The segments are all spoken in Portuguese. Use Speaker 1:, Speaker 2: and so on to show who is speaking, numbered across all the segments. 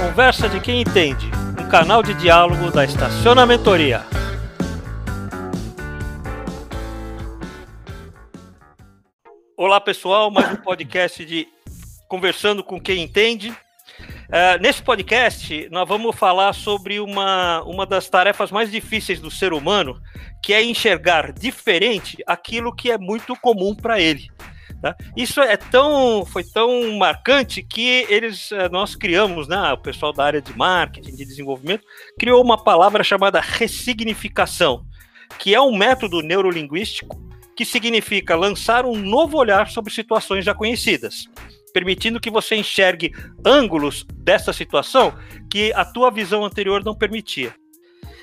Speaker 1: Conversa de quem entende, um canal de diálogo da Estacionamentoria. Olá pessoal, mais um podcast de Conversando com quem entende. Uh, nesse podcast, nós vamos falar sobre uma, uma das tarefas mais difíceis do ser humano, que é enxergar diferente aquilo que é muito comum para ele. Tá? Isso é tão, foi tão marcante que eles, eh, nós criamos, né, o pessoal da área de marketing, de desenvolvimento, criou uma palavra chamada ressignificação, que é um método neurolinguístico que significa lançar um novo olhar sobre situações já conhecidas, permitindo que você enxergue ângulos dessa situação que a tua visão anterior não permitia.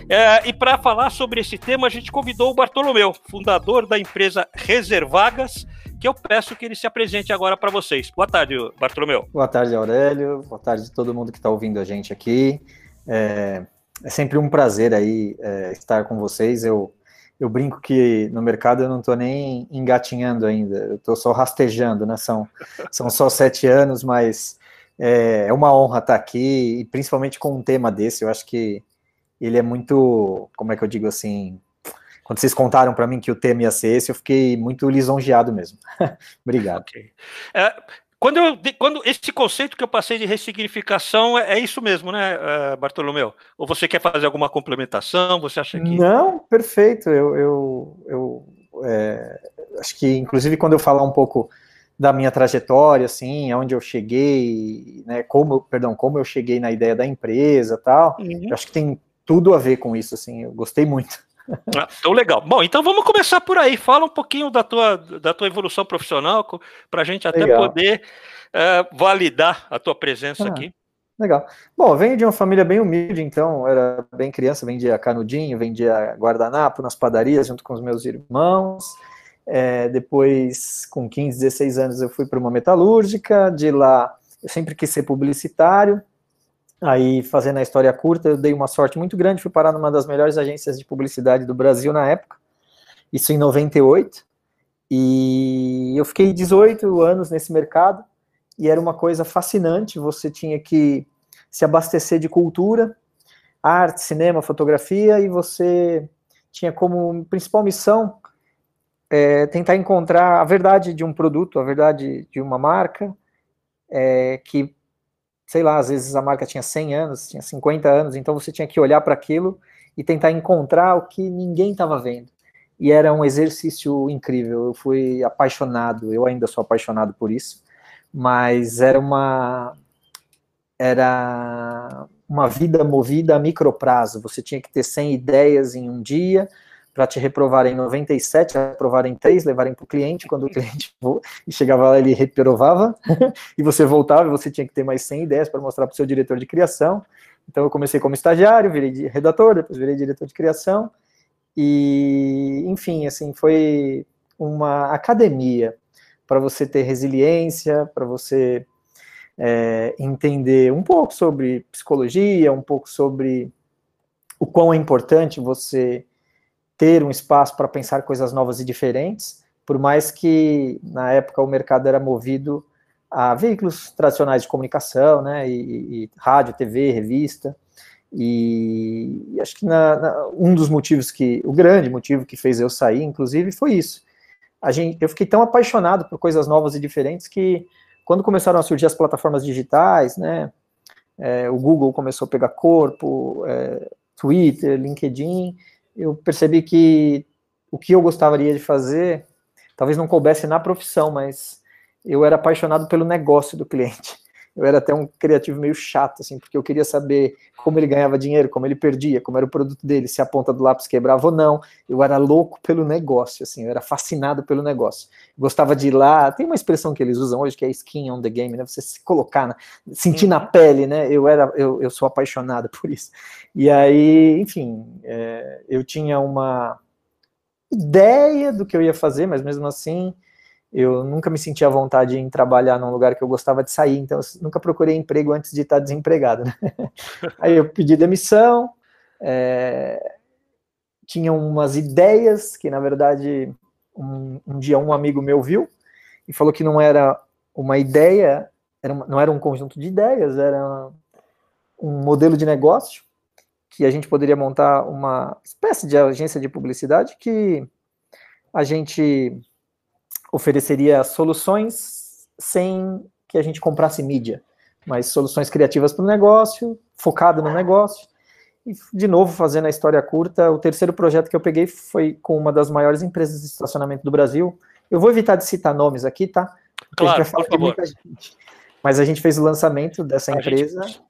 Speaker 1: É, e para falar sobre esse tema, a gente convidou o Bartolomeu, fundador da empresa Reservagas, que eu peço que ele se apresente agora para vocês. Boa tarde, Bartolomeu.
Speaker 2: Boa tarde, Aurélio. Boa tarde a todo mundo que está ouvindo a gente aqui. É, é sempre um prazer aí é, estar com vocês. Eu, eu brinco que no mercado eu não estou nem engatinhando ainda, eu estou só rastejando, né? São, são só sete anos, mas é, é uma honra estar aqui, e principalmente com um tema desse. Eu acho que ele é muito, como é que eu digo assim, quando vocês contaram para mim que o tema ia ser esse, eu fiquei muito lisonjeado mesmo. Obrigado. Okay.
Speaker 1: É, quando, eu, quando esse conceito que eu passei de ressignificação é, é isso mesmo, né, uh, Bartolomeu? Ou você quer fazer alguma complementação? Você acha que.
Speaker 2: Não, perfeito. Eu, eu, eu é, acho que, inclusive, quando eu falar um pouco da minha trajetória, assim, aonde eu cheguei, né, como, perdão, como eu cheguei na ideia da empresa, tal, uhum. acho que tem tudo a ver com isso, assim. Eu gostei muito.
Speaker 1: Ah, então, legal. Bom, então vamos começar por aí. Fala um pouquinho da tua, da tua evolução profissional, para a gente até legal. poder uh, validar a tua presença ah, aqui.
Speaker 2: Legal. Bom, venho de uma família bem humilde, então era bem criança, vendia canudinho, vendia guardanapo nas padarias junto com os meus irmãos. É, depois, com 15, 16 anos, eu fui para uma metalúrgica. De lá, eu sempre quis ser publicitário. Aí, fazendo a história curta, eu dei uma sorte muito grande, fui parar numa das melhores agências de publicidade do Brasil na época, isso em 98, e eu fiquei 18 anos nesse mercado, e era uma coisa fascinante, você tinha que se abastecer de cultura, arte, cinema, fotografia, e você tinha como principal missão é, tentar encontrar a verdade de um produto, a verdade de uma marca, é, que sei lá, às vezes a marca tinha 100 anos, tinha 50 anos, então você tinha que olhar para aquilo e tentar encontrar o que ninguém estava vendo. E era um exercício incrível, eu fui apaixonado, eu ainda sou apaixonado por isso, mas era uma era uma vida movida a microprazo, você tinha que ter 100 ideias em um dia, para te reprovarem 97, aprovarem 3, levarem para o cliente, quando o cliente chegava lá ele reprovava, e você voltava e você tinha que ter mais 100 ideias para mostrar para o seu diretor de criação. Então eu comecei como estagiário, virei redator, depois virei diretor de criação, e enfim, assim, foi uma academia para você ter resiliência, para você é, entender um pouco sobre psicologia, um pouco sobre o quão é importante você ter um espaço para pensar coisas novas e diferentes, por mais que na época o mercado era movido a veículos tradicionais de comunicação, né, e, e rádio, TV, revista, e, e acho que na, na, um dos motivos que, o grande motivo que fez eu sair, inclusive, foi isso. A gente, eu fiquei tão apaixonado por coisas novas e diferentes que quando começaram a surgir as plataformas digitais, né, é, o Google começou a pegar corpo, é, Twitter, LinkedIn, eu percebi que o que eu gostaria de fazer talvez não coubesse na profissão, mas eu era apaixonado pelo negócio do cliente. Eu era até um criativo meio chato, assim, porque eu queria saber como ele ganhava dinheiro, como ele perdia, como era o produto dele, se a ponta do lápis quebrava ou não. Eu era louco pelo negócio, assim, eu era fascinado pelo negócio. Gostava de ir lá, tem uma expressão que eles usam hoje que é skin on the game, né? Você se colocar, na, sentir na pele, né? Eu era, eu, eu sou apaixonado por isso. E aí, enfim, é, eu tinha uma ideia do que eu ia fazer, mas mesmo assim eu nunca me sentia à vontade em trabalhar num lugar que eu gostava de sair, então nunca procurei emprego antes de estar desempregado. Né? Aí eu pedi demissão, é, tinha umas ideias que, na verdade, um, um, dia um amigo meu viu e falou que não era uma ideia, era uma, não era um conjunto de ideias, era um modelo de negócio que a gente poderia montar uma espécie de agência de publicidade que a gente ofereceria soluções sem que a gente comprasse mídia, mas soluções criativas para o negócio, focado no negócio. E, de novo, fazendo a história curta, o terceiro projeto que eu peguei foi com uma das maiores empresas de estacionamento do Brasil. Eu vou evitar de citar nomes aqui, tá?
Speaker 1: Porque claro, a gente vai falar de muita gente.
Speaker 2: Mas a gente fez o lançamento dessa a empresa.
Speaker 1: Gente,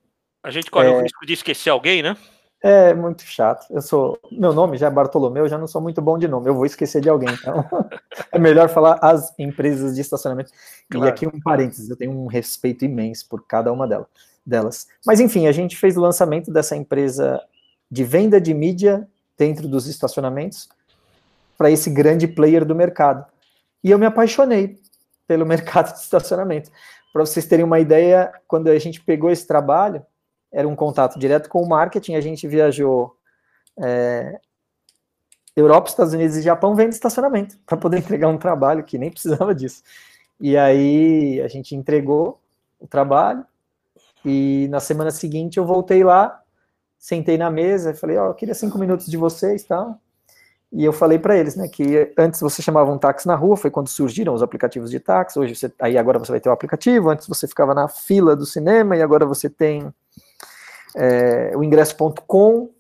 Speaker 1: a gente corre é, o risco de esquecer alguém, né?
Speaker 2: É muito chato. Eu sou. Meu nome já é Bartolomeu, eu já não sou muito bom de nome. Eu vou esquecer de alguém. Então, é melhor falar as empresas de estacionamento. Claro. E aqui um parênteses, eu tenho um respeito imenso por cada uma delas. Mas enfim, a gente fez o lançamento dessa empresa de venda de mídia dentro dos estacionamentos para esse grande player do mercado. E eu me apaixonei pelo mercado de estacionamento. Para vocês terem uma ideia, quando a gente pegou esse trabalho, era um contato direto com o marketing, a gente viajou é, Europa, Estados Unidos e Japão vendo estacionamento, para poder entregar um trabalho que nem precisava disso. E aí a gente entregou o trabalho, e na semana seguinte eu voltei lá, sentei na mesa e falei, ó, oh, eu queria cinco minutos de vocês, tá? E eu falei para eles, né, que antes você chamava um táxi na rua, foi quando surgiram os aplicativos de táxi, hoje você, aí agora você vai ter o aplicativo, antes você ficava na fila do cinema e agora você tem é, o ingresso.com,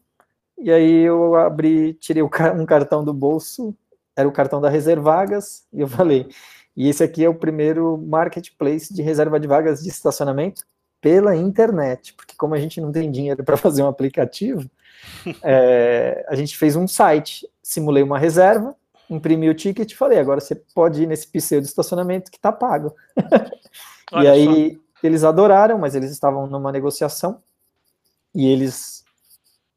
Speaker 2: e aí eu abri, tirei um cartão do bolso, era o cartão da Reservagas, e eu falei, e esse aqui é o primeiro marketplace de reserva de vagas de estacionamento pela internet, porque como a gente não tem dinheiro para fazer um aplicativo, é, a gente fez um site, simulei uma reserva, imprimi o ticket e falei, agora você pode ir nesse pseudo estacionamento que está pago. e aí só. eles adoraram, mas eles estavam numa negociação, e eles,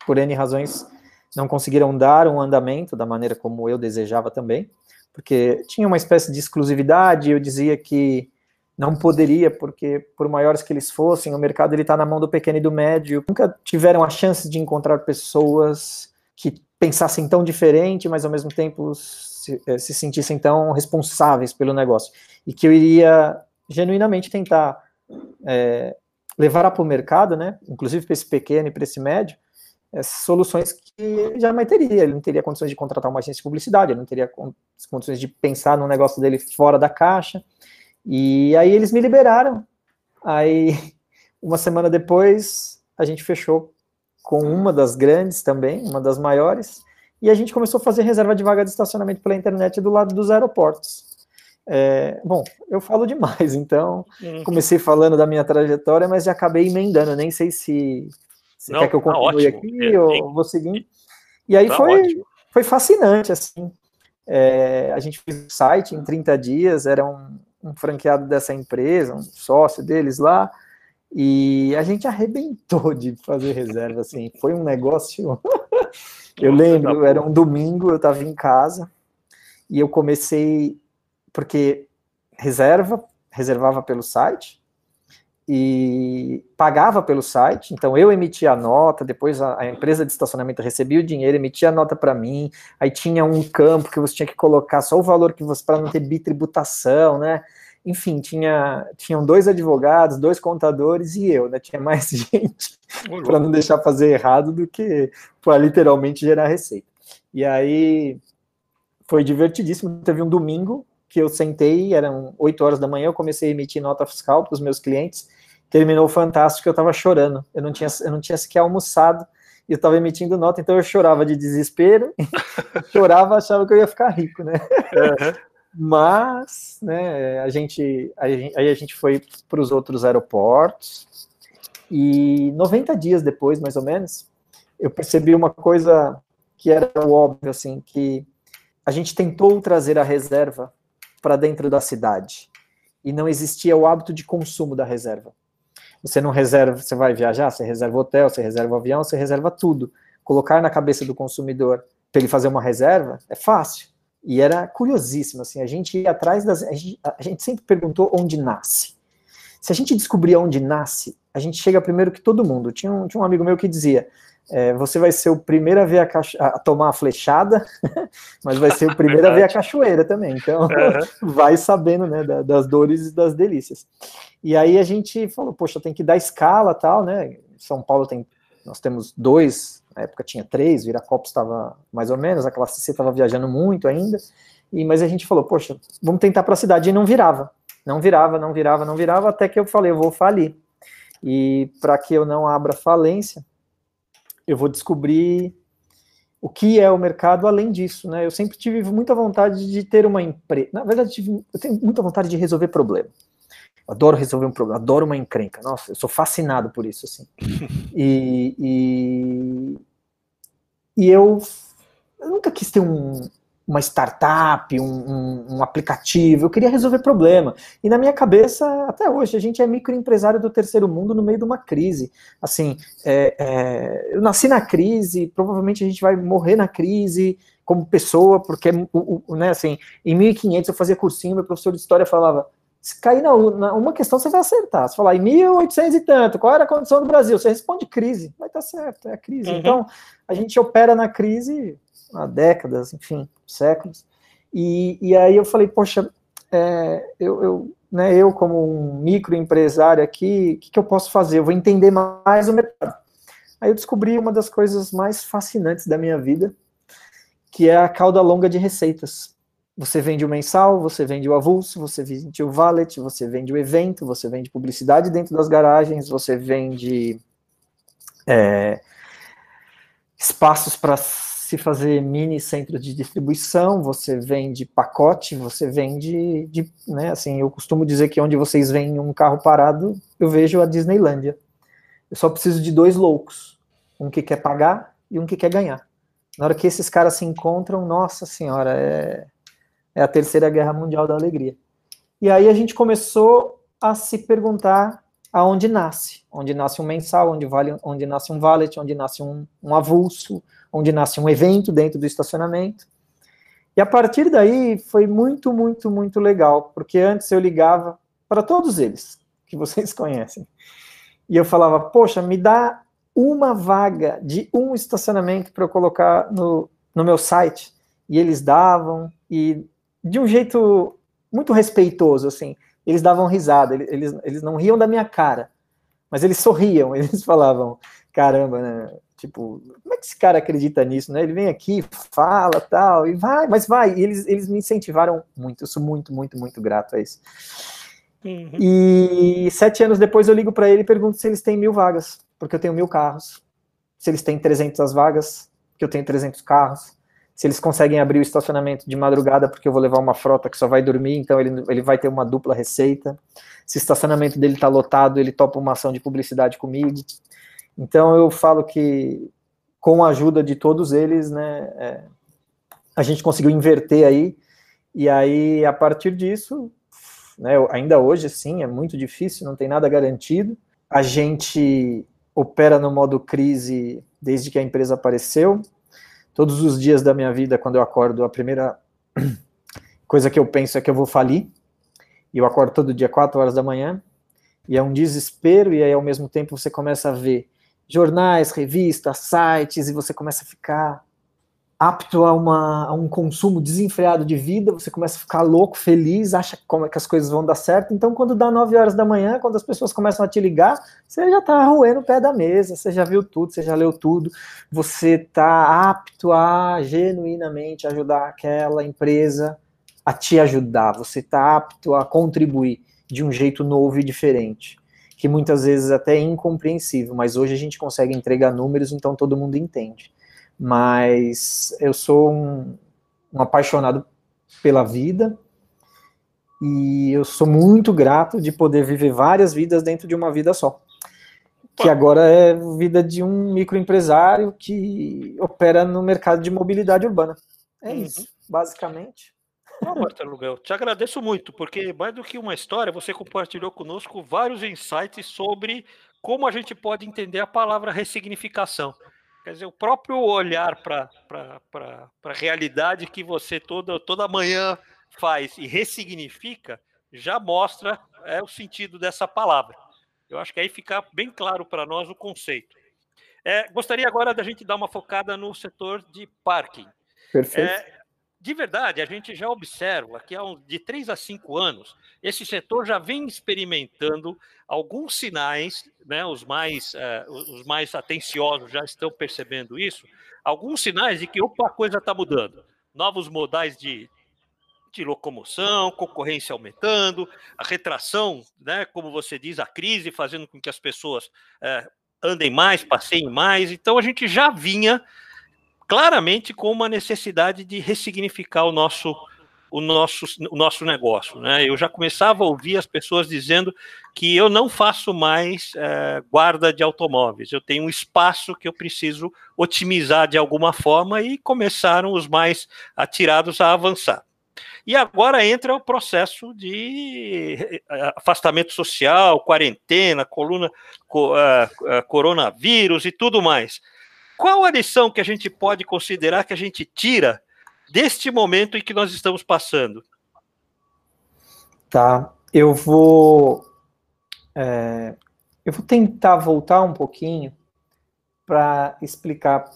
Speaker 2: por N razões, não conseguiram dar um andamento da maneira como eu desejava também, porque tinha uma espécie de exclusividade, eu dizia que não poderia, porque por maiores que eles fossem, o mercado ele está na mão do pequeno e do médio, nunca tiveram a chance de encontrar pessoas que pensassem tão diferente, mas ao mesmo tempo se, eh, se sentissem tão responsáveis pelo negócio, e que eu iria genuinamente tentar é, levar para o mercado, né, inclusive para esse pequeno e para esse médio, soluções que ele jamais teria. Ele não teria condições de contratar uma agência de publicidade, ele não teria condições de pensar no negócio dele fora da caixa. E aí eles me liberaram. Aí, uma semana depois, a gente fechou com uma das grandes também, uma das maiores, e a gente começou a fazer reserva de vaga de estacionamento pela internet do lado dos aeroportos. É, bom, eu falo demais, então uhum. comecei falando da minha trajetória, mas já acabei emendando. Nem sei se, Não, quer que eu tá continue tá aqui é, ou vou seguir. E aí tá foi, foi fascinante, assim. É, a gente fez o site em 30 dias, era um, um franqueado dessa empresa, um sócio deles lá, e a gente arrebentou de fazer reserva, assim. Foi um negócio. eu lembro, era um domingo, eu estava em casa e eu comecei porque reserva, reservava pelo site e pagava pelo site, então eu emitia a nota, depois a, a empresa de estacionamento recebia o dinheiro, emitia a nota para mim, aí tinha um campo que você tinha que colocar só o valor que você, para não ter bitributação, né? Enfim, tinha, tinham dois advogados, dois contadores e eu, né? Tinha mais gente para não deixar fazer errado do que para literalmente gerar receita. E aí foi divertidíssimo. Teve um domingo que eu sentei, eram 8 horas da manhã, eu comecei a emitir nota fiscal para os meus clientes, terminou fantástico, eu estava chorando, eu não tinha, eu não tinha sequer almoçado, e eu estava emitindo nota, então eu chorava de desespero, chorava, achava que eu ia ficar rico, né? Uhum. Mas, né, a gente, aí a gente foi para os outros aeroportos, e 90 dias depois, mais ou menos, eu percebi uma coisa que era óbvio, assim, que a gente tentou trazer a reserva para dentro da cidade. E não existia o hábito de consumo da reserva. Você não reserva, você vai viajar, você reserva hotel, você reserva avião, você reserva tudo. Colocar na cabeça do consumidor para ele fazer uma reserva é fácil. E era curiosíssimo, assim, a gente ia atrás das. A gente, a gente sempre perguntou onde nasce. Se a gente descobrir onde nasce, a gente chega primeiro que todo mundo. Tinha um, tinha um amigo meu que dizia: é, você vai ser o primeiro a ver a, cacho... a tomar a flechada, mas vai ser o primeiro a ver a cachoeira também. Então, uhum. vai sabendo, né, das dores e das delícias. E aí a gente falou, poxa, tem que dar escala tal, né? São Paulo tem, nós temos dois, na época tinha três, Viracopos estava mais ou menos, a classe C estava viajando muito ainda, e, mas a gente falou, poxa, vamos tentar para a cidade, e não virava, não virava, não virava, não virava, até que eu falei, eu vou falir. E para que eu não abra falência, eu vou descobrir o que é o mercado além disso, né? Eu sempre tive muita vontade de ter uma empresa. Na verdade, tive, eu tenho muita vontade de resolver problema. Eu adoro resolver um problema, adoro uma encrenca. Nossa, eu sou fascinado por isso, assim. E, e, e eu, eu nunca quis ter um, uma startup, um, um, um, aplicativo, eu queria resolver problema. E na minha cabeça, até hoje, a gente é microempresário do terceiro mundo no meio de uma crise. Assim, é, é, eu nasci na crise, provavelmente a gente vai morrer na crise como pessoa, porque, o, o, né, assim, em 1500 eu fazia cursinho, meu professor de história falava, se cair na, na, uma questão, você vai acertar. Se falar em 1800 e tanto, qual era a condição do Brasil? Você responde crise, vai estar certo, é a crise. Uhum. Então, a gente opera na crise há décadas, enfim, séculos. E, e aí eu falei, poxa, é, eu, eu, né, eu como um microempresário aqui, o que, que eu posso fazer? Eu vou entender mais o mercado. Aí eu descobri uma das coisas mais fascinantes da minha vida, que é a cauda longa de receitas. Você vende o mensal, você vende o avulso, você vende o valet, você vende o evento, você vende publicidade dentro das garagens, você vende é, espaços para se fazer mini centro de distribuição, você vende pacote, você vende, de, né, assim, eu costumo dizer que onde vocês veem um carro parado, eu vejo a Disneylândia. Eu só preciso de dois loucos, um que quer pagar e um que quer ganhar. Na hora que esses caras se encontram, nossa senhora, é, é a terceira guerra mundial da alegria. E aí a gente começou a se perguntar aonde nasce, onde nasce um mensal, onde, vale, onde nasce um valet, onde nasce um, um avulso, onde nasce um evento dentro do estacionamento. E a partir daí foi muito, muito, muito legal, porque antes eu ligava para todos eles, que vocês conhecem, e eu falava, poxa, me dá uma vaga de um estacionamento para eu colocar no, no meu site. E eles davam, e de um jeito muito respeitoso, assim, eles davam risada, eles, eles não riam da minha cara, mas eles sorriam, eles falavam, caramba, né? Tipo, como é que esse cara acredita nisso, né? Ele vem aqui, fala, tal, e vai, mas vai. E eles, eles me incentivaram muito. Eu sou muito, muito, muito grato a isso. Uhum. E sete anos depois eu ligo para ele e pergunto se eles têm mil vagas, porque eu tenho mil carros. Se eles têm 300 vagas, que eu tenho 300 carros. Se eles conseguem abrir o estacionamento de madrugada, porque eu vou levar uma frota que só vai dormir, então ele, ele vai ter uma dupla receita. Se o estacionamento dele está lotado, ele topa uma ação de publicidade comigo. Então eu falo que com a ajuda de todos eles, né, é, a gente conseguiu inverter aí, e aí a partir disso, né, ainda hoje sim, é muito difícil, não tem nada garantido. A gente opera no modo crise desde que a empresa apareceu. Todos os dias da minha vida, quando eu acordo, a primeira coisa que eu penso é que eu vou falir. E eu acordo todo dia 4 horas da manhã, e é um desespero, e aí ao mesmo tempo você começa a ver jornais, revistas, sites, e você começa a ficar apto a, uma, a um consumo desenfreado de vida, você começa a ficar louco, feliz, acha como é que as coisas vão dar certo. Então, quando dá 9 horas da manhã, quando as pessoas começam a te ligar, você já está roendo o pé da mesa, você já viu tudo, você já leu tudo, você está apto a genuinamente ajudar aquela empresa a te ajudar, você está apto a contribuir de um jeito novo e diferente que muitas vezes até é incompreensível, mas hoje a gente consegue entregar números, então todo mundo entende. Mas eu sou um, um apaixonado pela vida e eu sou muito grato de poder viver várias vidas dentro de uma vida só. Que agora é vida de um microempresário que opera no mercado de mobilidade urbana. É uhum. isso, basicamente.
Speaker 1: Não, Marcelo Lugel, te agradeço muito, porque mais do que uma história, você compartilhou conosco vários insights sobre como a gente pode entender a palavra ressignificação. Quer dizer, o próprio olhar para a realidade que você toda, toda manhã faz e ressignifica já mostra é, o sentido dessa palavra. Eu acho que aí fica bem claro para nós o conceito. É, gostaria agora da gente dar uma focada no setor de parking.
Speaker 2: Perfeito. É,
Speaker 1: de verdade, a gente já observa que há de três a cinco anos, esse setor já vem experimentando alguns sinais, né, os, mais, uh, os mais atenciosos já estão percebendo isso, alguns sinais de que opa, a coisa está mudando. Novos modais de, de locomoção, concorrência aumentando, a retração, né, como você diz, a crise fazendo com que as pessoas uh, andem mais, passeiem mais. Então a gente já vinha claramente com uma necessidade de ressignificar o nosso o nosso, o nosso negócio. Né? Eu já começava a ouvir as pessoas dizendo que eu não faço mais é, guarda de automóveis, eu tenho um espaço que eu preciso otimizar de alguma forma e começaram os mais atirados a avançar. E agora entra o processo de eh, afastamento social, quarentena, coluna, uh, uh, coronavírus e tudo mais. Qual a lição que a gente pode considerar que a gente tira deste momento em que nós estamos passando?
Speaker 2: Tá, eu vou é, eu vou tentar voltar um pouquinho para explicar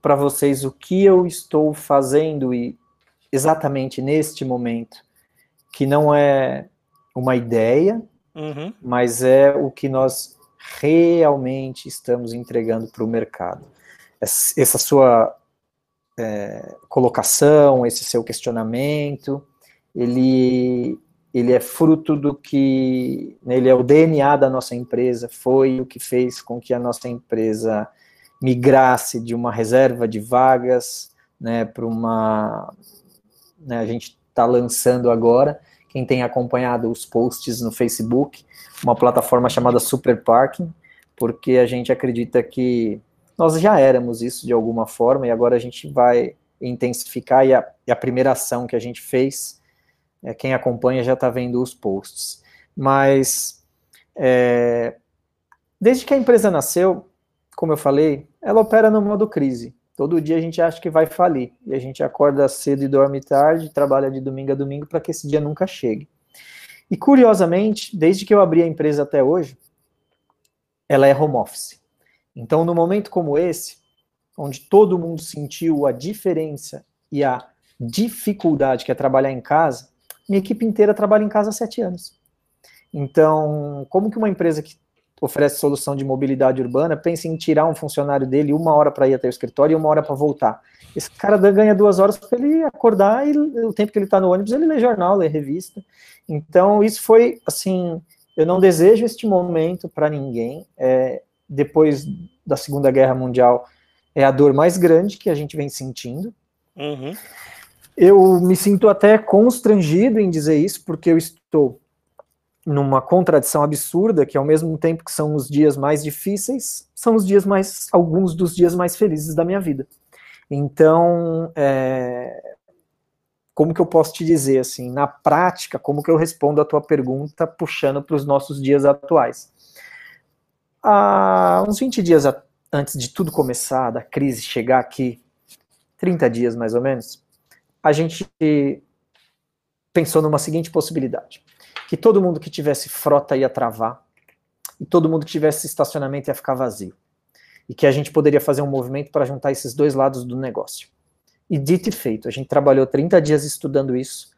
Speaker 2: para vocês o que eu estou fazendo e exatamente neste momento, que não é uma ideia, uhum. mas é o que nós realmente estamos entregando para o mercado essa sua é, colocação, esse seu questionamento, ele, ele é fruto do que, né, ele é o DNA da nossa empresa, foi o que fez com que a nossa empresa migrasse de uma reserva de vagas, né, para uma, né, a gente está lançando agora, quem tem acompanhado os posts no Facebook, uma plataforma chamada Super Parking, porque a gente acredita que nós já éramos isso de alguma forma e agora a gente vai intensificar e a, e a primeira ação que a gente fez, é, quem acompanha já está vendo os posts. Mas é, desde que a empresa nasceu, como eu falei, ela opera no modo crise. Todo dia a gente acha que vai falir e a gente acorda cedo e dorme tarde, trabalha de domingo a domingo para que esse dia nunca chegue. E curiosamente, desde que eu abri a empresa até hoje, ela é home office. Então, no momento como esse, onde todo mundo sentiu a diferença e a dificuldade que é trabalhar em casa, minha equipe inteira trabalha em casa há sete anos. Então, como que uma empresa que oferece solução de mobilidade urbana pensa em tirar um funcionário dele uma hora para ir até o escritório e uma hora para voltar? Esse cara ganha duas horas para ele acordar e o tempo que ele está no ônibus ele lê jornal, lê revista. Então, isso foi, assim, eu não desejo este momento para ninguém. É, depois da Segunda Guerra Mundial, é a dor mais grande que a gente vem sentindo. Uhum. Eu me sinto até constrangido em dizer isso, porque eu estou numa contradição absurda, que ao mesmo tempo que são os dias mais difíceis, são os dias mais, alguns dos dias mais felizes da minha vida. Então, é, como que eu posso te dizer assim, na prática, como que eu respondo a tua pergunta puxando para os nossos dias atuais? Há uns 20 dias antes de tudo começar, da crise chegar aqui, 30 dias mais ou menos, a gente pensou numa seguinte possibilidade: que todo mundo que tivesse frota ia travar, e todo mundo que tivesse estacionamento ia ficar vazio. E que a gente poderia fazer um movimento para juntar esses dois lados do negócio. E dito e feito, a gente trabalhou 30 dias estudando isso.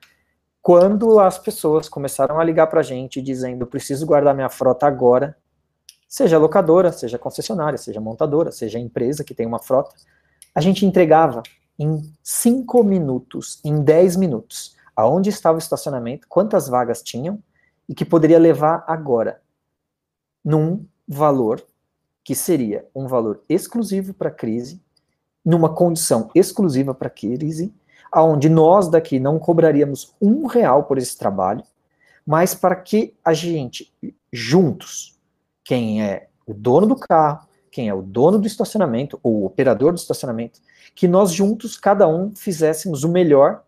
Speaker 2: Quando as pessoas começaram a ligar para a gente dizendo: preciso guardar minha frota agora, seja locadora, seja concessionária, seja montadora, seja empresa que tem uma frota, a gente entregava em 5 minutos, em 10 minutos, aonde estava o estacionamento, quantas vagas tinham e que poderia levar agora num valor que seria um valor exclusivo para a crise, numa condição exclusiva para a crise, aonde nós daqui não cobraríamos um real por esse trabalho, mas para que a gente, juntos, quem é o dono do carro, quem é o dono do estacionamento, ou o operador do estacionamento, que nós juntos, cada um, fizéssemos o melhor,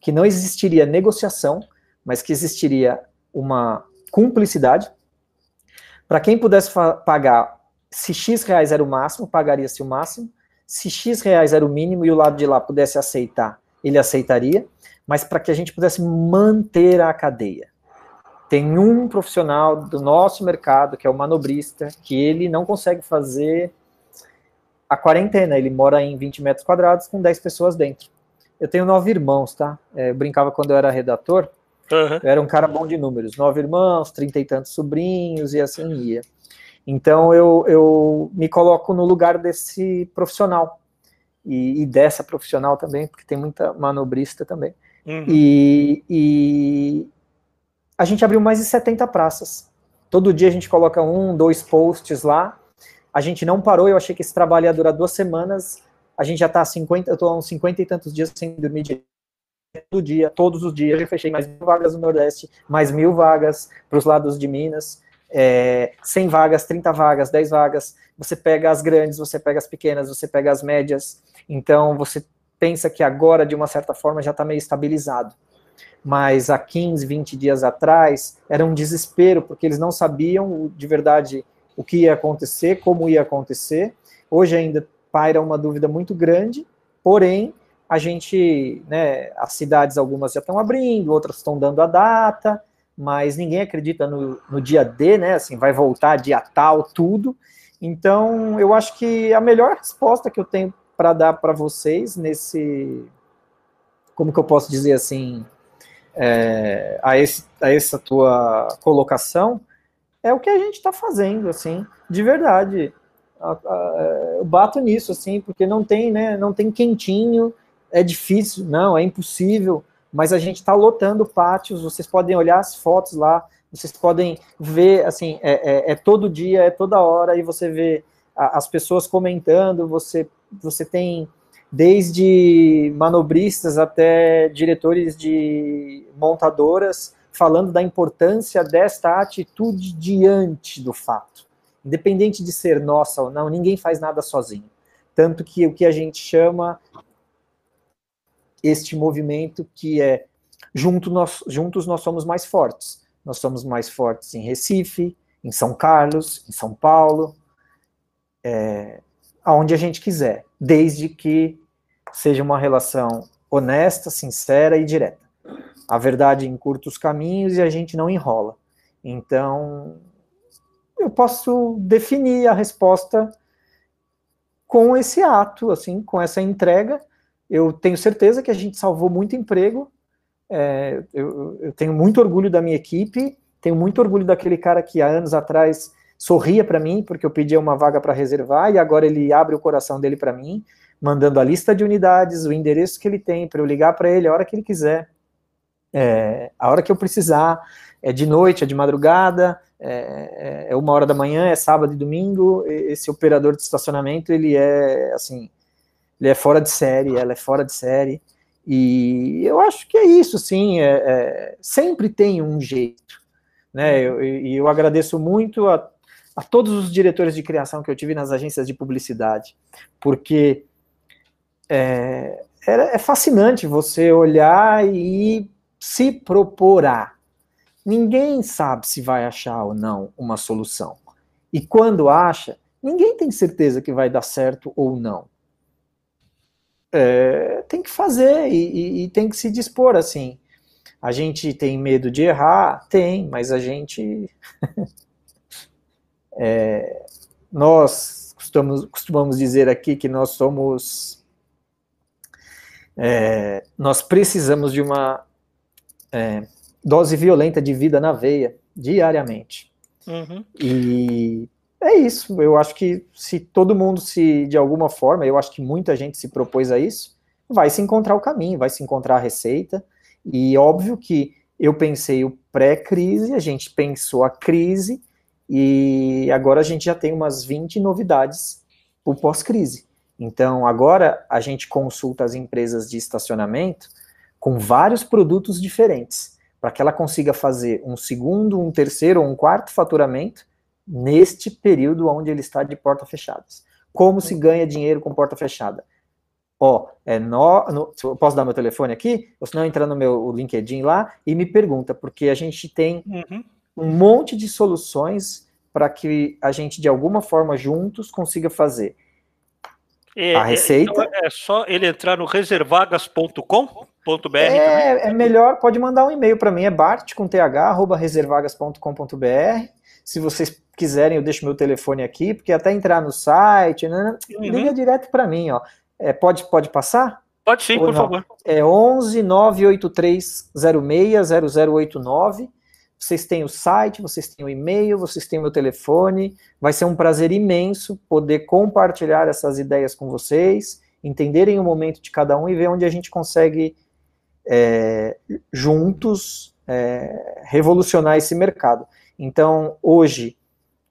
Speaker 2: que não existiria negociação, mas que existiria uma cumplicidade. Para quem pudesse pagar, se X reais era o máximo, pagaria-se o máximo. Se X reais era o mínimo e o lado de lá pudesse aceitar, ele aceitaria. Mas para que a gente pudesse manter a cadeia. Tem um profissional do nosso mercado, que é o manobrista, que ele não consegue fazer a quarentena. Ele mora em 20 metros quadrados com 10 pessoas dentro. eu tenho nove irmãos, tá? É, eu brincava quando eu era redator, uhum. eu era um cara bom de números, nove irmãos, trinta e tantos sobrinhos e assim ia. Então eu, eu me coloco no lugar desse profissional e, e dessa profissional também, porque tem muita manobrista também. Uhum. E, e a gente abriu mais de 70 praças. Todo dia a gente coloca um, dois posts lá. A gente não parou, eu achei que esse trabalho ia durar duas semanas. A gente já está há 50, eu tô há uns 50 e tantos dias sem dormir todo dia, todos os dias. Eu fechei mais mil vagas no Nordeste, mais mil vagas para os lados de Minas. É, 100 vagas, 30 vagas, 10 vagas. Você pega as grandes, você pega as pequenas, você pega as médias. Então você pensa que agora, de uma certa forma, já está meio estabilizado mas há 15, 20 dias atrás era um desespero, porque eles não sabiam de verdade o que ia acontecer, como ia acontecer. Hoje ainda paira uma dúvida muito grande, porém, a gente, né, as cidades algumas já estão abrindo, outras estão dando a data, mas ninguém acredita no, no dia D, né, assim, vai voltar dia tal, tudo. Então, eu acho que a melhor resposta que eu tenho para dar para vocês nesse, como que eu posso dizer assim, é, a, esse, a essa tua colocação é o que a gente está fazendo, assim, de verdade. Eu bato nisso, assim, porque não tem, né, não tem quentinho, é difícil, não, é impossível, mas a gente está lotando pátios, vocês podem olhar as fotos lá, vocês podem ver, assim, é, é, é todo dia, é toda hora, e você vê as pessoas comentando, você, você tem desde manobristas até diretores de montadoras, falando da importância desta atitude diante do fato. Independente de ser nossa ou não, ninguém faz nada sozinho. Tanto que o que a gente chama este movimento que é junto nós, juntos nós somos mais fortes. Nós somos mais fortes em Recife, em São Carlos, em São Paulo, é, aonde a gente quiser, desde que seja uma relação honesta, sincera e direta. A verdade encurta os caminhos e a gente não enrola. Então, eu posso definir a resposta com esse ato, assim, com essa entrega. Eu tenho certeza que a gente salvou muito emprego. É, eu, eu, tenho muito orgulho da minha equipe. Tenho muito orgulho daquele cara que há anos atrás sorria para mim porque eu pedia uma vaga para reservar e agora ele abre o coração dele para mim mandando a lista de unidades, o endereço que ele tem, para eu ligar para ele a hora que ele quiser, é, a hora que eu precisar, é de noite, é de madrugada, é, é, é uma hora da manhã, é sábado e domingo, esse operador de estacionamento, ele é, assim, ele é fora de série, ela é fora de série, e eu acho que é isso, sim, é, é, sempre tem um jeito, né, e eu, eu, agradeço muito a, a todos os diretores de criação que eu tive nas agências de publicidade, porque é, é fascinante você olhar e se propor a. Ninguém sabe se vai achar ou não uma solução. E quando acha, ninguém tem certeza que vai dar certo ou não. É, tem que fazer e, e, e, tem que se dispor assim. A gente tem medo de errar? Tem, mas a gente. é, nós costumamos, costumamos dizer aqui que nós somos é, nós precisamos de uma é, dose violenta de vida na veia, diariamente. Uhum. E é isso. Eu acho que se todo mundo se, de alguma forma, eu acho que muita gente se propôs a isso, vai se encontrar o caminho, vai se encontrar a receita. E óbvio que eu pensei o pré-crise, a gente pensou a crise, e agora a gente já tem umas 20 novidades o pós-crise. Então, agora a gente consulta as empresas de estacionamento com vários produtos diferentes, para que ela consiga fazer um segundo, um terceiro ou um quarto faturamento neste período onde ele está de porta fechadas. Como se ganha dinheiro com porta fechada? Ó, é no, no, eu posso dar meu telefone aqui? Ou se não, entra no meu LinkedIn lá e me pergunta, porque a gente tem uhum. um monte de soluções para que a gente, de alguma forma, juntos, consiga fazer
Speaker 1: é, a receita. Então é só ele entrar no reservagas.com.br.
Speaker 2: É, é melhor, pode mandar um e-mail para mim, é bart com reservagas.com.br. Se vocês quiserem, eu deixo meu telefone aqui, porque até entrar no site, né, uhum. liga direto para mim, ó. É, pode, pode passar?
Speaker 1: Pode sim, por favor.
Speaker 2: É 11 983 06 0089. Vocês têm o site, vocês têm o e-mail, vocês têm o meu telefone. Vai ser um prazer imenso poder compartilhar essas ideias com vocês, entenderem o momento de cada um e ver onde a gente consegue é, juntos é, revolucionar esse mercado. Então, hoje,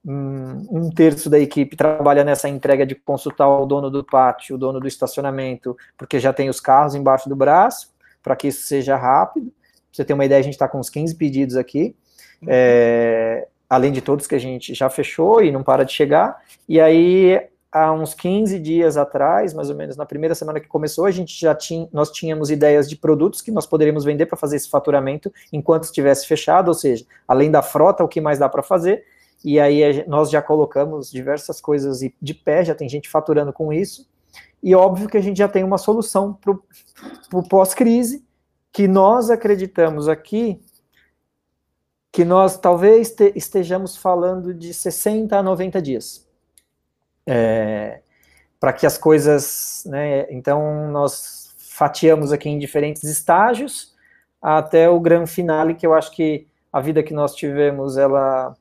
Speaker 2: um terço da equipe trabalha nessa entrega de consultar o dono do pátio, o dono do estacionamento, porque já tem os carros embaixo do braço, para que isso seja rápido. Você ter uma ideia, a gente está com uns 15 pedidos aqui, é, além de todos que a gente já fechou e não para de chegar. E aí, há uns 15 dias atrás, mais ou menos, na primeira semana que começou, a gente já tinha, nós tínhamos ideias de produtos que nós poderíamos vender para fazer esse faturamento enquanto estivesse fechado, ou seja, além da frota, o que mais dá para fazer. E aí nós já colocamos diversas coisas de pé, já tem gente faturando com isso, e óbvio que a gente já tem uma solução para o pós-crise, que nós acreditamos aqui que nós talvez estejamos falando de 60 a 90 dias. É, para que as coisas, né, então nós fatiamos aqui em diferentes estágios até o grande finale, que eu acho que a vida que nós tivemos, ela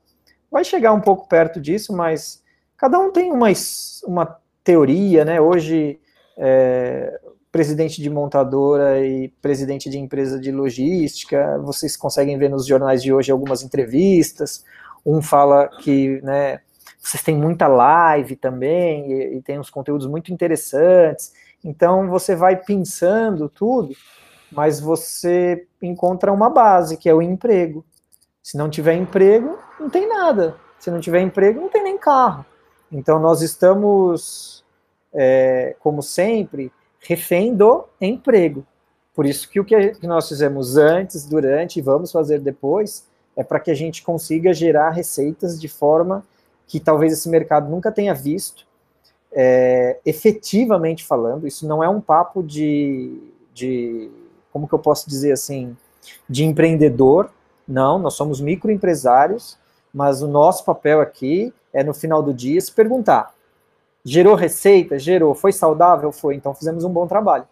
Speaker 2: vai chegar um pouco perto disso, mas cada um tem uma, uma teoria, né? Hoje, é, presidente de montadora e presidente de empresa de logística, vocês conseguem ver nos jornais de hoje algumas entrevistas. Um fala que, né, vocês têm muita live também e, e tem uns conteúdos muito interessantes. Então você vai pensando tudo, mas você encontra uma base que é o emprego. Se não tiver emprego, não tem nada. Se não tiver emprego, não tem nem carro. Então nós estamos, é, como sempre, refém do emprego. Por isso que o que nós fizemos antes, durante e vamos fazer depois é para que a gente consiga gerar receitas de forma que talvez esse mercado nunca tenha visto, é, efetivamente falando. Isso não é um papo de, de, como que eu posso dizer assim, de empreendedor, não, nós somos microempresários, mas o nosso papel aqui é no final do dia se perguntar: gerou receita? Gerou. Foi saudável? Foi. Então fizemos um bom trabalho.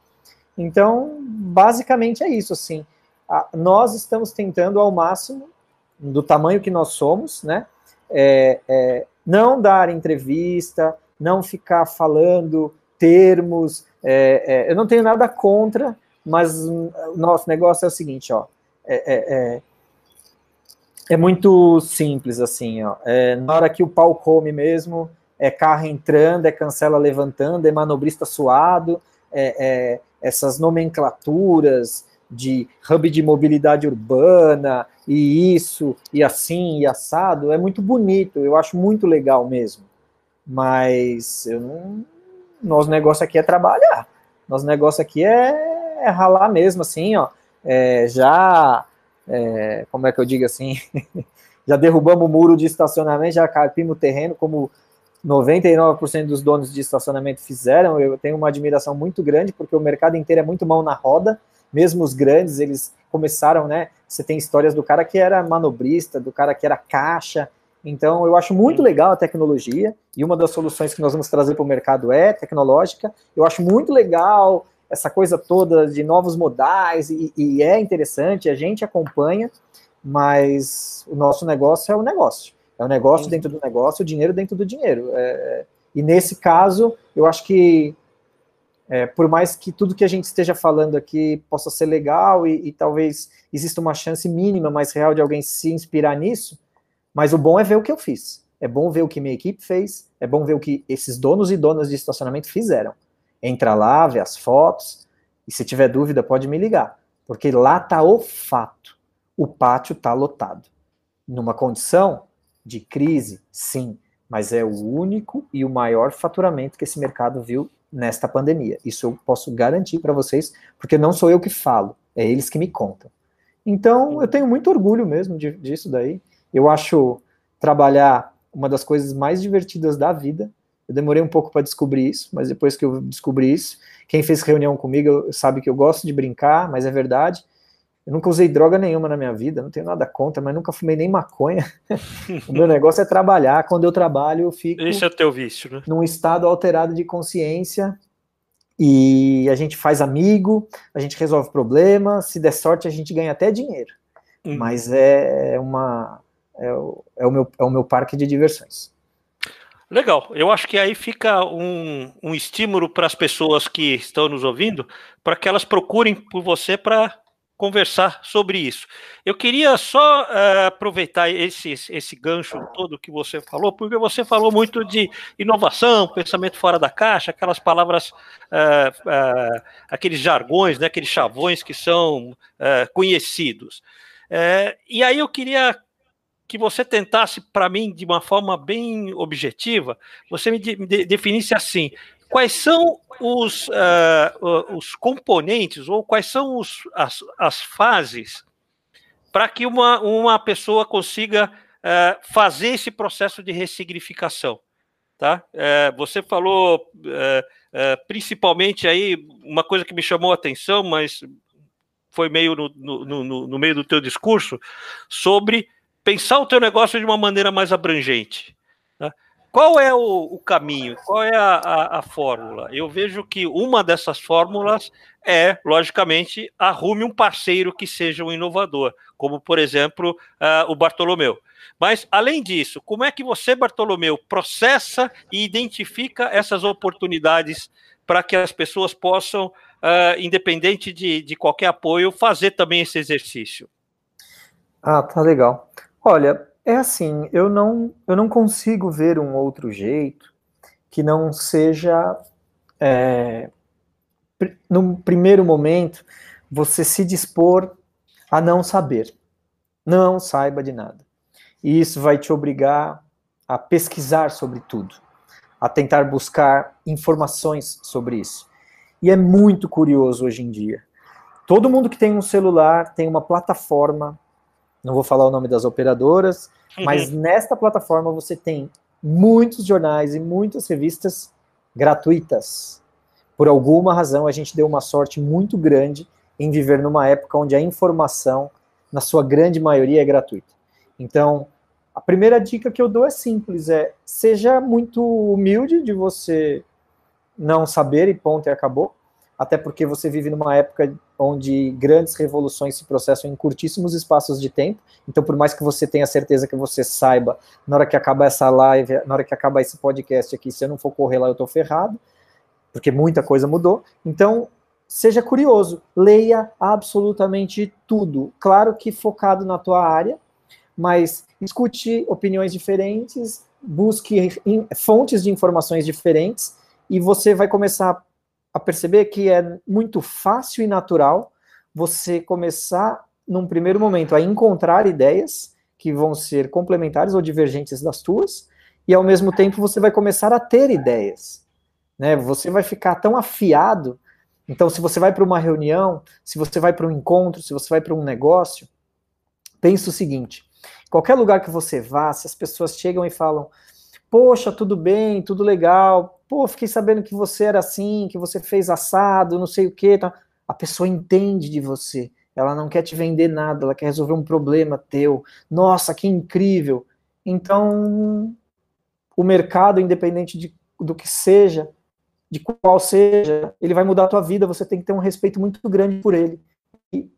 Speaker 2: Então, basicamente é isso, assim. A, nós estamos tentando ao máximo, do tamanho que nós somos, né? É, é, não dar entrevista, não ficar falando termos. É, é eu não tenho nada contra, mas o nosso negócio é o seguinte, ó. É, é, é é muito simples, assim, ó. É, na hora que o pau come mesmo, é carro entrando, é cancela levantando, é manobrista suado, é, é, essas nomenclaturas de hub de mobilidade urbana, e isso, e assim, e assado, é muito bonito, eu acho muito legal mesmo. Mas eu não, nosso negócio aqui é trabalhar. Nosso negócio aqui é, é ralar mesmo, assim, ó. É, já é, como é que eu digo assim, já derrubamos o muro de estacionamento, já carpimos o terreno, como 99% dos donos de estacionamento fizeram. Eu tenho uma admiração muito grande, porque o mercado inteiro é muito mão na roda, mesmo os grandes, eles começaram, né? Você tem histórias do cara que era manobrista, do cara que era caixa. Então, eu acho muito legal a tecnologia, e uma das soluções que nós vamos trazer para o mercado é tecnológica. Eu acho muito legal essa coisa toda de novos modais, e, e, é interessante, a gente acompanha, mas o nosso negócio é o negócio. É o negócio dentro do negócio, o dinheiro dentro do dinheiro. É, e nesse caso, eu acho que, é, por mais que tudo que a gente esteja falando aqui possa ser legal e, e talvez exista uma chance mínima, mais real, de alguém se inspirar nisso, mas o bom é ver o que eu fiz. É bom ver o que minha equipe fez, é bom ver o que esses donos e donas de estacionamento fizeram entra lá, vê as fotos, e se tiver dúvida pode me ligar, porque lá está o fato. O pátio está lotado. Numa condição de crise, sim, mas é o único e o maior faturamento que esse mercado viu nesta pandemia. Isso eu posso garantir para vocês, porque não sou eu que falo, é eles que me contam. Então, eu tenho muito orgulho mesmo de, disso daí. Eu acho trabalhar uma das coisas mais divertidas da vida, eu demorei um pouco para descobrir isso, mas depois que eu descobri isso, quem fez reunião comigo sabe que eu gosto de brincar, mas é verdade. Eu nunca usei droga nenhuma na minha vida, não tenho nada contra, mas nunca fumei nem maconha. o meu negócio é trabalhar. Quando eu trabalho, eu fico.
Speaker 1: Esse é o teu vício, né?
Speaker 2: Num estado alterado de consciência. e a gente faz amigo, a gente resolve problemas, se der sorte a gente ganha até dinheiro. Uhum. Mas é, é uma é o, é, o meu, é o meu parque de diversões.
Speaker 1: Legal, eu acho que aí fica um, um estímulo para as pessoas que estão nos ouvindo, para que elas procurem por você para conversar sobre isso. Eu queria só uh, aproveitar esse, esse gancho todo que você falou, porque você falou muito de inovação, pensamento fora da caixa, aquelas palavras, uh, uh, aqueles jargões, né, aqueles chavões que são conhecidos. e aí eu queria que você tentasse, para mim, de uma forma bem objetiva, você me, de, me definisse assim: quais são os, uh, os componentes ou quais são os, as, as fases para que uma, uma pessoa consiga uh, fazer esse processo de ressignificação. Tá? Uh, você falou principalmente aí uma coisa que me chamou a atenção, mas foi meio no, no, no, no meio do teu discurso, sobre pensar o teu negócio de uma maneira mais abrangente. Qual é o, o caminho? Qual é a, a, a, fórmula? Eu vejo que uma dessas fórmulas é, logicamente, arrume um parceiro que seja um inovador, como, por exemplo, uh, o Bartolomeu. Mas, além disso, como é que você, Bartolomeu, processa e identifica essas oportunidades para que as pessoas possam, uh, independente de, de qualquer apoio, fazer também esse exercício?
Speaker 2: Ah, tá legal. Olha, é assim, eu não, eu não consigo ver um outro jeito que não seja, é, no primeiro momento, você se dispor a não saber. Não saiba de nada. E isso vai te obrigar a pesquisar sobre tudo, a tentar buscar informações sobre isso. E é muito curioso hoje em dia. Todo mundo que tem um celular tem uma plataforma não vou falar o nome das operadoras, uhum. mas nesta plataforma você tem muitos jornais e muitas revistas gratuitas. Por alguma razão, a gente deu uma sorte muito grande em viver numa época onde a informação, na sua grande maioria, é gratuita. Então, a primeira dica que eu dou é simples, é seja muito humilde de você não saber e ponto e acabou até porque você vive numa época onde grandes revoluções se processam em curtíssimos espaços de tempo. Então, por mais que você tenha certeza que você saiba, na hora que acabar essa live, na hora que acabar esse podcast aqui, se eu não for correr lá, eu tô ferrado, porque muita coisa mudou. Então, seja curioso, leia absolutamente tudo. Claro que focado na tua área, mas escute opiniões diferentes, busque fontes de informações diferentes e você vai começar a perceber que é muito fácil e natural você começar, num primeiro momento, a encontrar ideias que vão ser complementares ou divergentes das tuas, e ao mesmo tempo você vai começar a ter ideias. Né? Você vai ficar tão afiado. Então, se você vai para uma reunião, se você vai para um encontro, se você vai para um negócio, pense o seguinte: qualquer lugar que você vá, se as pessoas chegam e falam, poxa, tudo bem, tudo legal, pô, fiquei sabendo que você era assim, que você fez assado, não sei o que, tá. a pessoa entende de você, ela não quer te vender nada, ela quer resolver um problema teu, nossa, que incrível, então, o mercado, independente de, do que seja, de qual seja, ele vai mudar a tua vida, você tem que ter um respeito muito grande por ele, e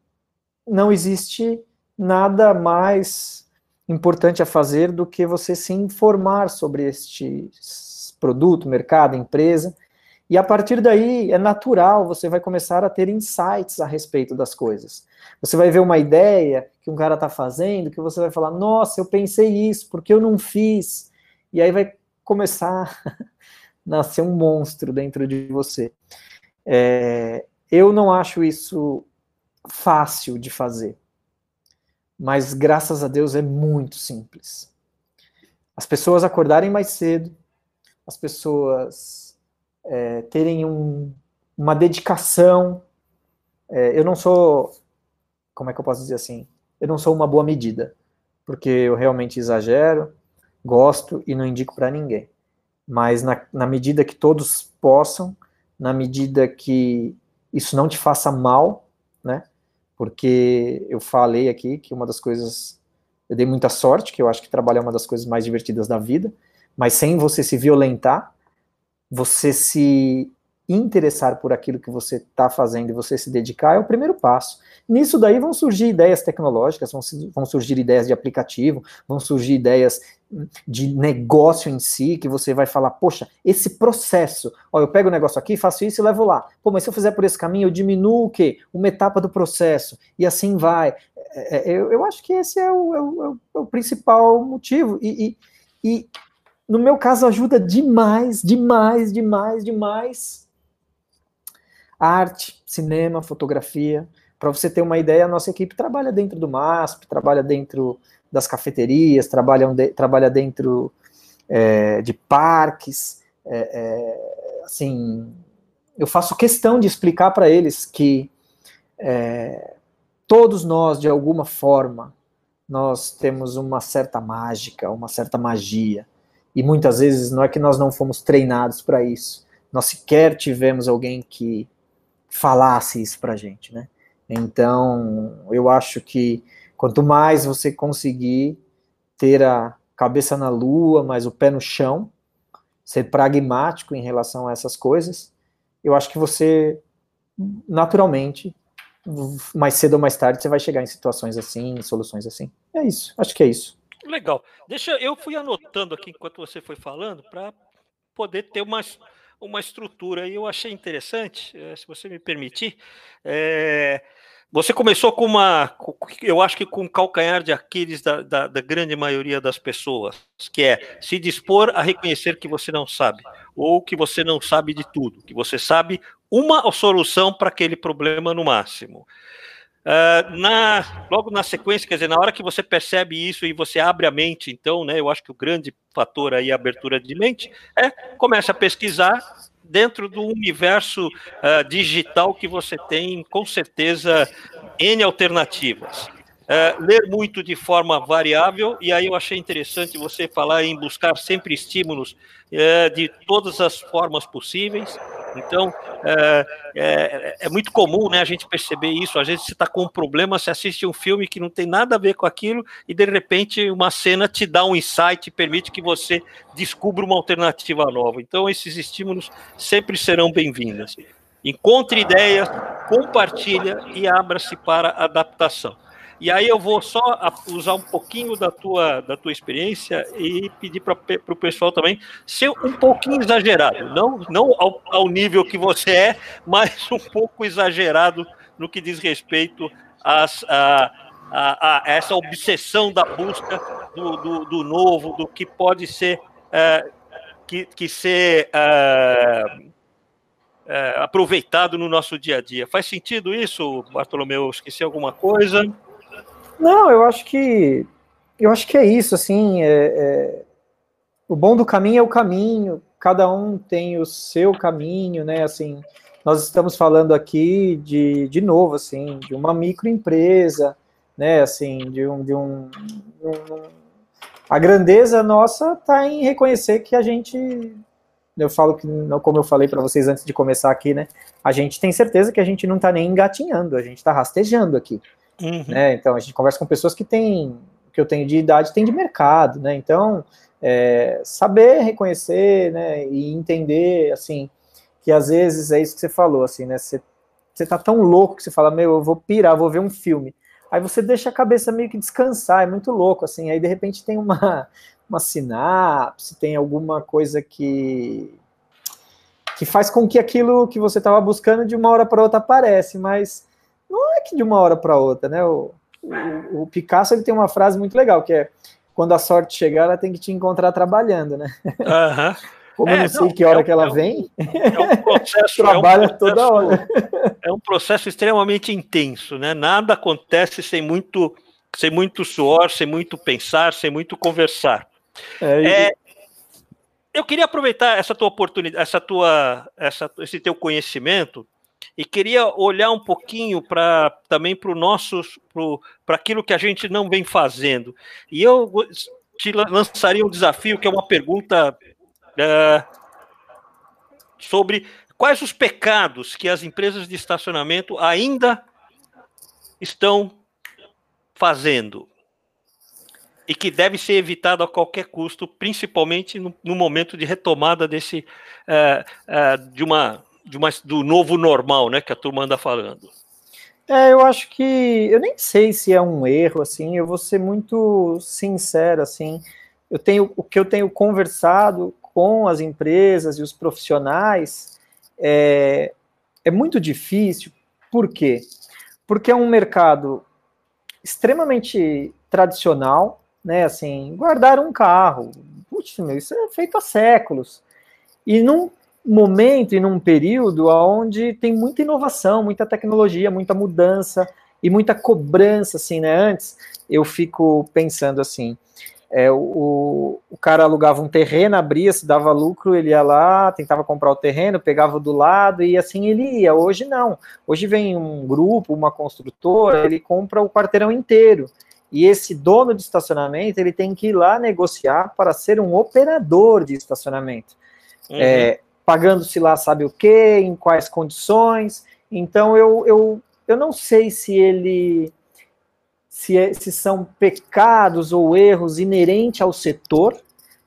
Speaker 2: não existe nada mais importante a fazer do que você se informar sobre estes produto, mercado, empresa. E a partir daí é natural, você vai começar a ter insights a respeito das coisas. Você vai ver uma ideia que um cara está fazendo, que você vai falar, nossa, eu pensei isso, porque eu não fiz? E aí vai começar a nascer um monstro dentro de você. É, eu não acho isso fácil de fazer, mas graças a Deus é muito simples. As pessoas acordarem mais cedo, as pessoas é, terem um, uma dedicação. É, eu não sou, como é que eu posso dizer assim? Eu não sou uma boa medida, porque eu realmente exagero, gosto e não indico para ninguém. Mas na, na medida que todos possam, na medida que isso não te faça mal, né? Porque eu falei aqui que uma das coisas eu dei muita sorte, que eu acho que trabalhar é uma das coisas mais divertidas da vida, mas sem você se violentar, você se interessar por aquilo que você está fazendo e você se dedicar é o primeiro passo. Nisso daí vão surgir ideias tecnológicas, vão, vão surgir ideias de aplicativo, vão surgir ideias de negócio em si, que você vai falar, poxa, esse processo, ó, eu pego o negócio aqui, faço isso e levo lá. Pô, mas se eu fizer por esse caminho, eu diminuo o quê? Uma etapa do processo, e assim vai. É, é eu, eu, acho que esse é o, é o, é o principal motivo. E, e, e, no meu caso, ajuda demais, demais, demais, demais. Arte, cinema, fotografia. Para você ter uma ideia, a nossa equipe trabalha dentro do MASP, trabalha dentro das cafeterias, trabalham de, trabalha dentro é, de parques. É, é, assim, eu faço questão de explicar para eles que é, todos nós, de alguma forma, nós temos uma certa mágica, uma certa magia. E muitas vezes não é que nós não fomos treinados para isso. Nós sequer tivemos alguém que falasse isso para a gente, né? Então, eu acho que quanto mais você conseguir ter a cabeça na lua, mas o pé no chão, ser pragmático em relação a essas coisas, eu acho que você, naturalmente, mais cedo ou mais tarde, você vai chegar em situações assim, em soluções assim. É isso, acho que é isso.
Speaker 1: Legal. Deixa, eu fui anotando aqui enquanto você foi falando para poder ter uma, uma estrutura e eu achei interessante, eh, se você me permitir. É, você começou com uma, eu acho que com calcanhar de Aquiles da, da, da, grande maioria das pessoas, que é se dispor a reconhecer que você não sabe, ou que você não sabe de tudo, que você sabe uma solução para aquele problema no máximo. Uh, na, logo na sequência, quer dizer, na hora que você percebe isso e você abre a mente, então, né, eu acho que o grande fator aí, a abertura de mente, é começa a pesquisar dentro do universo uh, digital que você tem, com certeza, N alternativas. Uh, ler muito de forma variável, e aí eu achei interessante você falar em buscar sempre estímulos uh, de todas as formas possíveis. Então, é, é, é, muito comum né, a gente perceber isso. Às vezes você está com um problema, você assiste um filme que não tem nada a ver com aquilo, e de repente uma cena te dá um insight, permite que você descubra uma alternativa nova. Então, esses estímulos sempre serão bem-vindos. Encontre ideias, compartilha e abra-se para adaptação. E aí eu vou só usar um pouquinho da tua, da tua experiência e pedir para o pessoal também ser um pouquinho exagerado, não, não ao, ao nível que você é, mas um pouco exagerado no que diz respeito às, a, a, a, essa obsessão da busca do, do, do, novo, do que pode ser é, que, que ser é, é, aproveitado no nosso dia a dia. Faz sentido isso, Bartolomeu? Esqueci alguma coisa?
Speaker 2: Não, eu acho que eu acho que é isso, assim, é, é, o bom do caminho é o caminho, cada um tem o seu caminho, né, assim, nós estamos falando aqui de, de novo, assim, de uma microempresa, né, assim, de um, de um, um a grandeza nossa está em reconhecer que a gente, eu falo que, como eu falei para vocês antes de começar aqui, né, a gente tem certeza que a gente não está nem engatinhando, a gente está rastejando aqui, Uhum. Né? Então, a gente conversa com pessoas que têm, que eu tenho de idade, tem de mercado, né? Então, é, saber reconhecer, né, e entender, assim, que às vezes é isso que você falou, assim, né, você, você tá tão louco que você fala, meu, eu vou pirar, vou ver um filme. Aí você deixa a cabeça meio que descansar, é muito louco, assim, aí de repente tem uma, uma sinapse, tem alguma coisa que que faz com que aquilo que você estava buscando de uma hora para outra aparece, mas não é que de uma hora para outra, né? O, o, o, Picasso ele tem uma frase muito legal que é quando a sorte chegar, ela tem que te encontrar trabalhando, né? Uhum. Como é, eu não sei não, que hora é um, que ela é um, vem, é um processo, trabalha processo, toda hora.
Speaker 1: É um processo extremamente intenso, né? Nada acontece sem muito, sem muito suor, sem muito pensar, sem muito conversar. É, eu queria aproveitar essa tua oportunidade, essa tua, essa, esse teu conhecimento e queria olhar um pouquinho para também para o nosso para aquilo que a gente não vem fazendo. E eu te lançaria um desafio que é uma pergunta é, sobre quais os pecados que as empresas de estacionamento ainda estão fazendo e que deve ser evitado a qualquer custo, principalmente no, no momento de retomada desse uh, uh, de uma de uma, do novo normal, né, que a turma anda falando.
Speaker 2: É, eu acho que eu nem sei se é um erro, assim, eu vou ser muito sincero, assim, eu tenho o que eu tenho conversado com as empresas e os profissionais é, é muito difícil, por quê? Porque é um mercado extremamente tradicional, né, assim, guardar um carro, putz, meu, isso é feito há séculos, e num momento e num período onde tem muita inovação, muita tecnologia, muita mudança e muita cobrança, assim, né? Antes eu fico pensando assim, é, o, o cara alugava um terreno, abria, se dava lucro, ele ia lá, tentava comprar o terreno, pegava do lado e assim ele ia. Hoje não. Hoje vem um grupo, uma construtora, ele compra o quarteirão inteiro. E esse dono de estacionamento, ele tem que ir lá negociar para ser um operador de estacionamento. Uhum. É, pagando-se lá sabe o quê, em quais condições. Então eu, eu, eu não sei se ele se, é, se são pecados ou erros inerentes ao setor,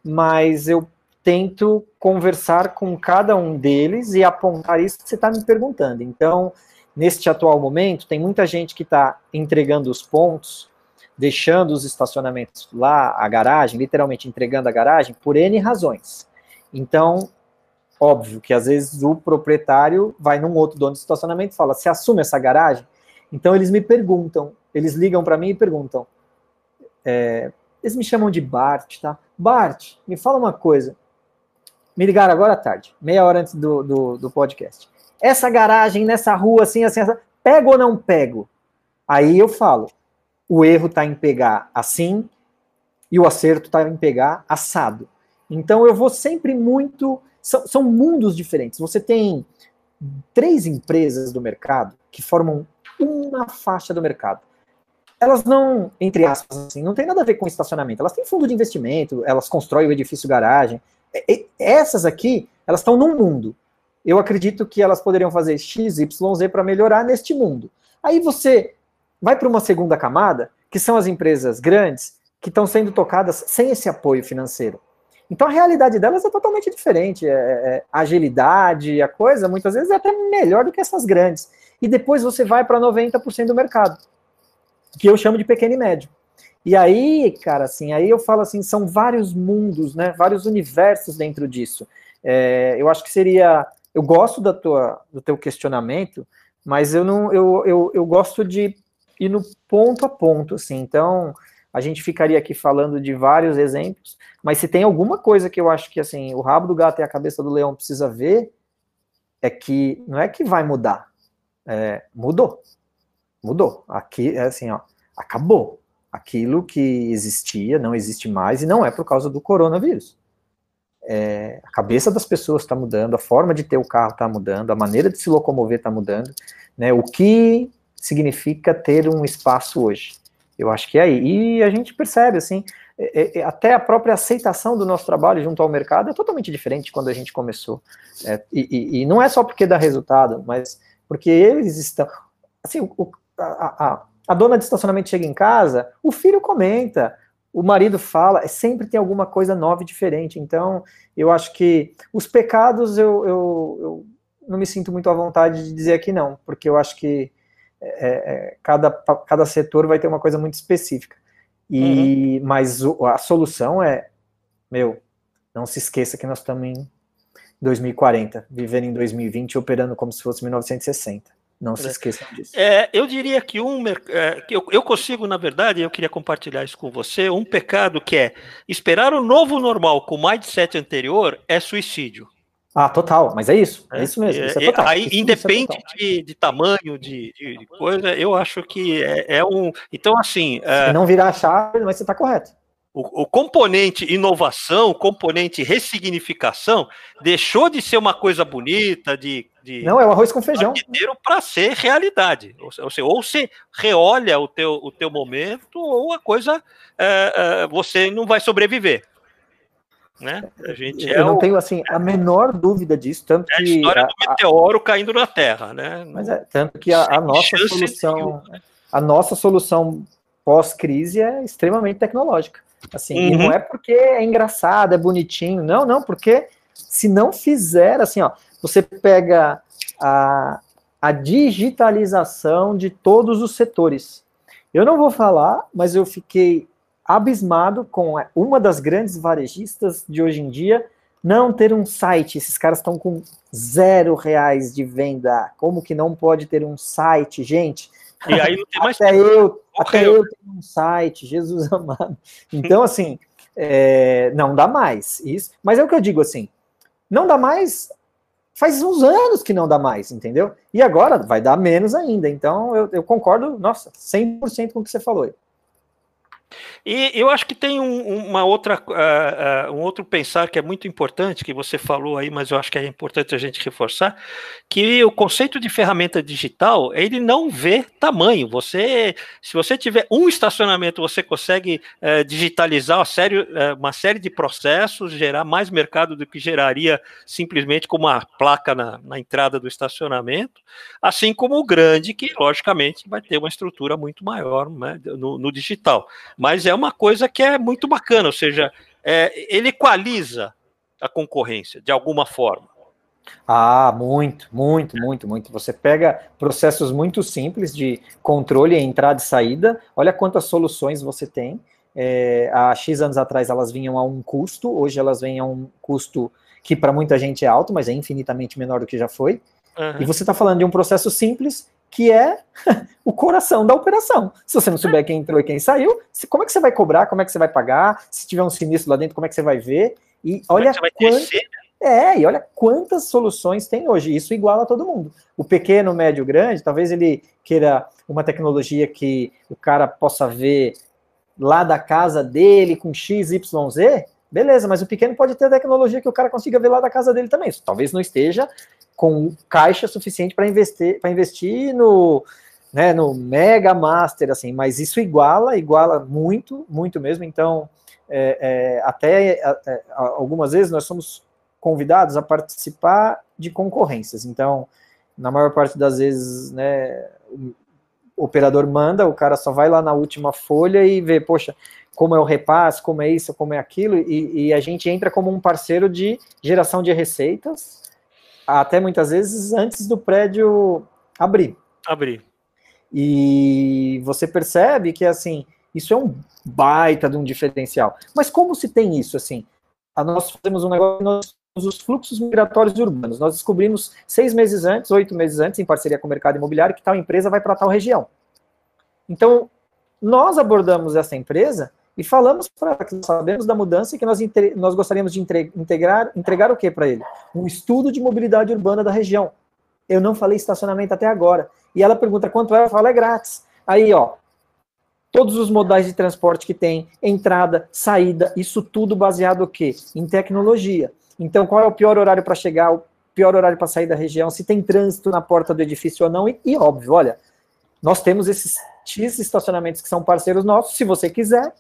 Speaker 2: mas eu tento conversar com cada um deles e apontar isso que você está me perguntando. Então, neste atual momento, tem muita gente que está entregando os pontos, deixando os estacionamentos lá, a garagem, literalmente entregando a garagem, por N razões. Então, Óbvio que às vezes o proprietário vai num outro dono de estacionamento e fala: Você assume essa garagem? Então eles me perguntam, eles ligam para mim e perguntam. É, eles me chamam de Bart, tá? Bart, me fala uma coisa. Me ligaram agora à tarde, meia hora antes do, do, do podcast. Essa garagem nessa rua, assim, assim, assim, pego ou não pego? Aí eu falo: o erro está em pegar assim e o acerto está em pegar assado. Então eu vou sempre muito são, são mundos diferentes. Você tem três empresas do mercado que formam uma faixa do mercado. Elas não, entre aspas, assim, não tem nada a ver com estacionamento. Elas têm fundo de investimento, elas constroem o edifício garagem. E, essas aqui, elas estão num mundo. Eu acredito que elas poderiam fazer X, Y, Z para melhorar neste mundo. Aí você vai para uma segunda camada, que são as empresas grandes, que estão sendo tocadas sem esse apoio financeiro. Então a realidade delas é totalmente diferente. É, é, a agilidade, a coisa, muitas vezes é até melhor do que essas grandes. E depois você vai para 90% do mercado, que eu chamo de pequeno e médio. E aí, cara, assim, aí eu falo assim, são vários mundos, né? Vários universos dentro disso. É, eu acho que seria. Eu gosto da tua, do teu questionamento, mas eu não, eu, eu, eu gosto de ir no ponto a ponto, assim. Então, a gente ficaria aqui falando de vários exemplos, mas se tem alguma coisa que eu acho que assim, o rabo do gato e a cabeça do leão precisa ver, é que não é que vai mudar, é, mudou, mudou. Aqui é assim, ó, acabou. Aquilo que existia não existe mais e não é por causa do coronavírus. É, a cabeça das pessoas está mudando, a forma de ter o carro está mudando, a maneira de se locomover está mudando, né? O que significa ter um espaço hoje? Eu acho que é aí. E a gente percebe, assim, é, é, é, até a própria aceitação do nosso trabalho junto ao mercado é totalmente diferente quando a gente começou. É, e, e, não é só porque dá resultado, mas porque eles estão. Assim, o, a, a, a dona de estacionamento chega em casa, o filho comenta, o marido fala, é, sempre tem alguma coisa nova e diferente. Então, eu acho que os pecados eu, eu, eu não me sinto muito à vontade de dizer aqui não, porque eu acho que é, é, cada, cada setor vai ter uma coisa muito específica. E, uhum. Mas o, a solução é, meu, não se esqueça que nós estamos em 2040, vivendo em 2020 operando como se fosse 1960. Não se é. esqueçam disso.
Speaker 1: É, eu diria que um é, que eu, eu, consigo, na verdade, eu queria compartilhar isso com você, um pecado que é esperar o novo normal com o mindset anterior é suicídio.
Speaker 2: Ah, total, mas é isso, é, é isso mesmo. Isso é, é total.
Speaker 1: Aí,
Speaker 2: isso,
Speaker 1: independe isso é de, de, tamanho, de, de, coisa, eu acho que é, é um. Então, assim.
Speaker 2: Se não virar a chave, mas você está correto.
Speaker 1: O, o, componente inovação, o componente ressignificação, deixou de ser uma coisa bonita, de. de
Speaker 2: não, é o arroz com feijão.
Speaker 1: Para ser realidade. Ou, seja, ou você reolha o teu, o teu momento, ou a coisa. você não vai sobreviver né?
Speaker 2: A gente eu é não o... tenho assim a menor dúvida disso, tanto é
Speaker 1: a que a história do meteoro a... caindo na Terra, né?
Speaker 2: Mas é tanto que a, a nossa solução, né? a nossa solução pós-crise é extremamente tecnológica. Assim, uhum. e não é porque é engraçado, é bonitinho, não, não, porque se não fizer assim, ó, você pega a, a digitalização de todos os setores. Eu não vou falar, mas eu fiquei abismado com uma das grandes varejistas de hoje em dia não ter um site. Esses caras estão com zero reais de venda. Como que não pode ter um site, gente?
Speaker 1: E aí não tem mais
Speaker 2: até eu, até eu tenho um site, Jesus amado. Então, assim, é, não dá mais isso. Mas é o que eu digo assim, não dá mais. Faz uns anos que não dá mais, entendeu? E agora vai dar menos ainda. Então, eu, eu concordo, nossa, 100% com o que você falou.
Speaker 1: E eu acho que tem um, uma outra, uh, uh, um outro pensar que é muito importante, que você falou aí, mas eu acho que é importante a gente reforçar, que o conceito de ferramenta digital, ele não vê tamanho. Você, se você tiver um estacionamento, você consegue uh, digitalizar uma série, uma série de processos, gerar mais mercado do que geraria simplesmente com uma placa na, na entrada do estacionamento, assim como o grande, que logicamente vai ter uma estrutura muito maior né, no, no digital. Mas é uma coisa que é muito bacana, ou seja, é, ele equaliza a concorrência de alguma forma.
Speaker 2: Ah, muito, muito, muito, muito. Você pega processos muito simples de controle, entrada e saída. Olha quantas soluções você tem. É, há X anos atrás elas vinham a um custo, hoje elas vêm a um custo que para muita gente é alto, mas é infinitamente menor do que já foi. Uhum. E você está falando de um processo simples que é o coração da operação. Se você não souber quem entrou e quem saiu, como é que você vai cobrar, como é que você vai pagar, se tiver um sinistro lá dentro, como é que você vai ver? E como olha é quant... É, e olha quantas soluções tem hoje. Isso iguala todo mundo. O pequeno, médio, grande, talvez ele queira uma tecnologia que o cara possa ver lá da casa dele com X, Y, Z. Beleza, mas o pequeno pode ter tecnologia que o cara consiga ver lá da casa dele também. Talvez não esteja com caixa suficiente para investir, para investir no, né, no Mega Master, assim, mas isso iguala, iguala muito, muito mesmo. Então, é, é, até é, algumas vezes nós somos convidados a participar de concorrências. Então, na maior parte das vezes, né, o operador manda, o cara só vai lá na última folha e vê, poxa, como é o repasse, como é isso, como é aquilo, e, e a gente entra como um parceiro de geração de receitas, até muitas vezes antes do prédio abrir.
Speaker 1: Abrir.
Speaker 2: E você percebe que, assim, isso é um baita de um diferencial. Mas como se tem isso, assim? Nós fazemos um negócio, nós os fluxos migratórios urbanos. Nós descobrimos seis meses antes, oito meses antes, em parceria com o mercado imobiliário, que tal empresa vai para tal região. Então, nós abordamos essa empresa e falamos para que sabemos da mudança e que nós, nós gostaríamos de integrar, entregar o que para ele? Um estudo de mobilidade urbana da região. Eu não falei estacionamento até agora. E ela pergunta quanto é, eu falo, é grátis. Aí, ó, todos os modais de transporte que tem, entrada, saída, isso tudo baseado o quê? Em tecnologia. Então, qual é o pior horário para chegar, o pior horário para sair da região, se tem trânsito na porta do edifício ou não, e, e óbvio, olha, nós temos esses X estacionamentos que são parceiros nossos, se você quiser,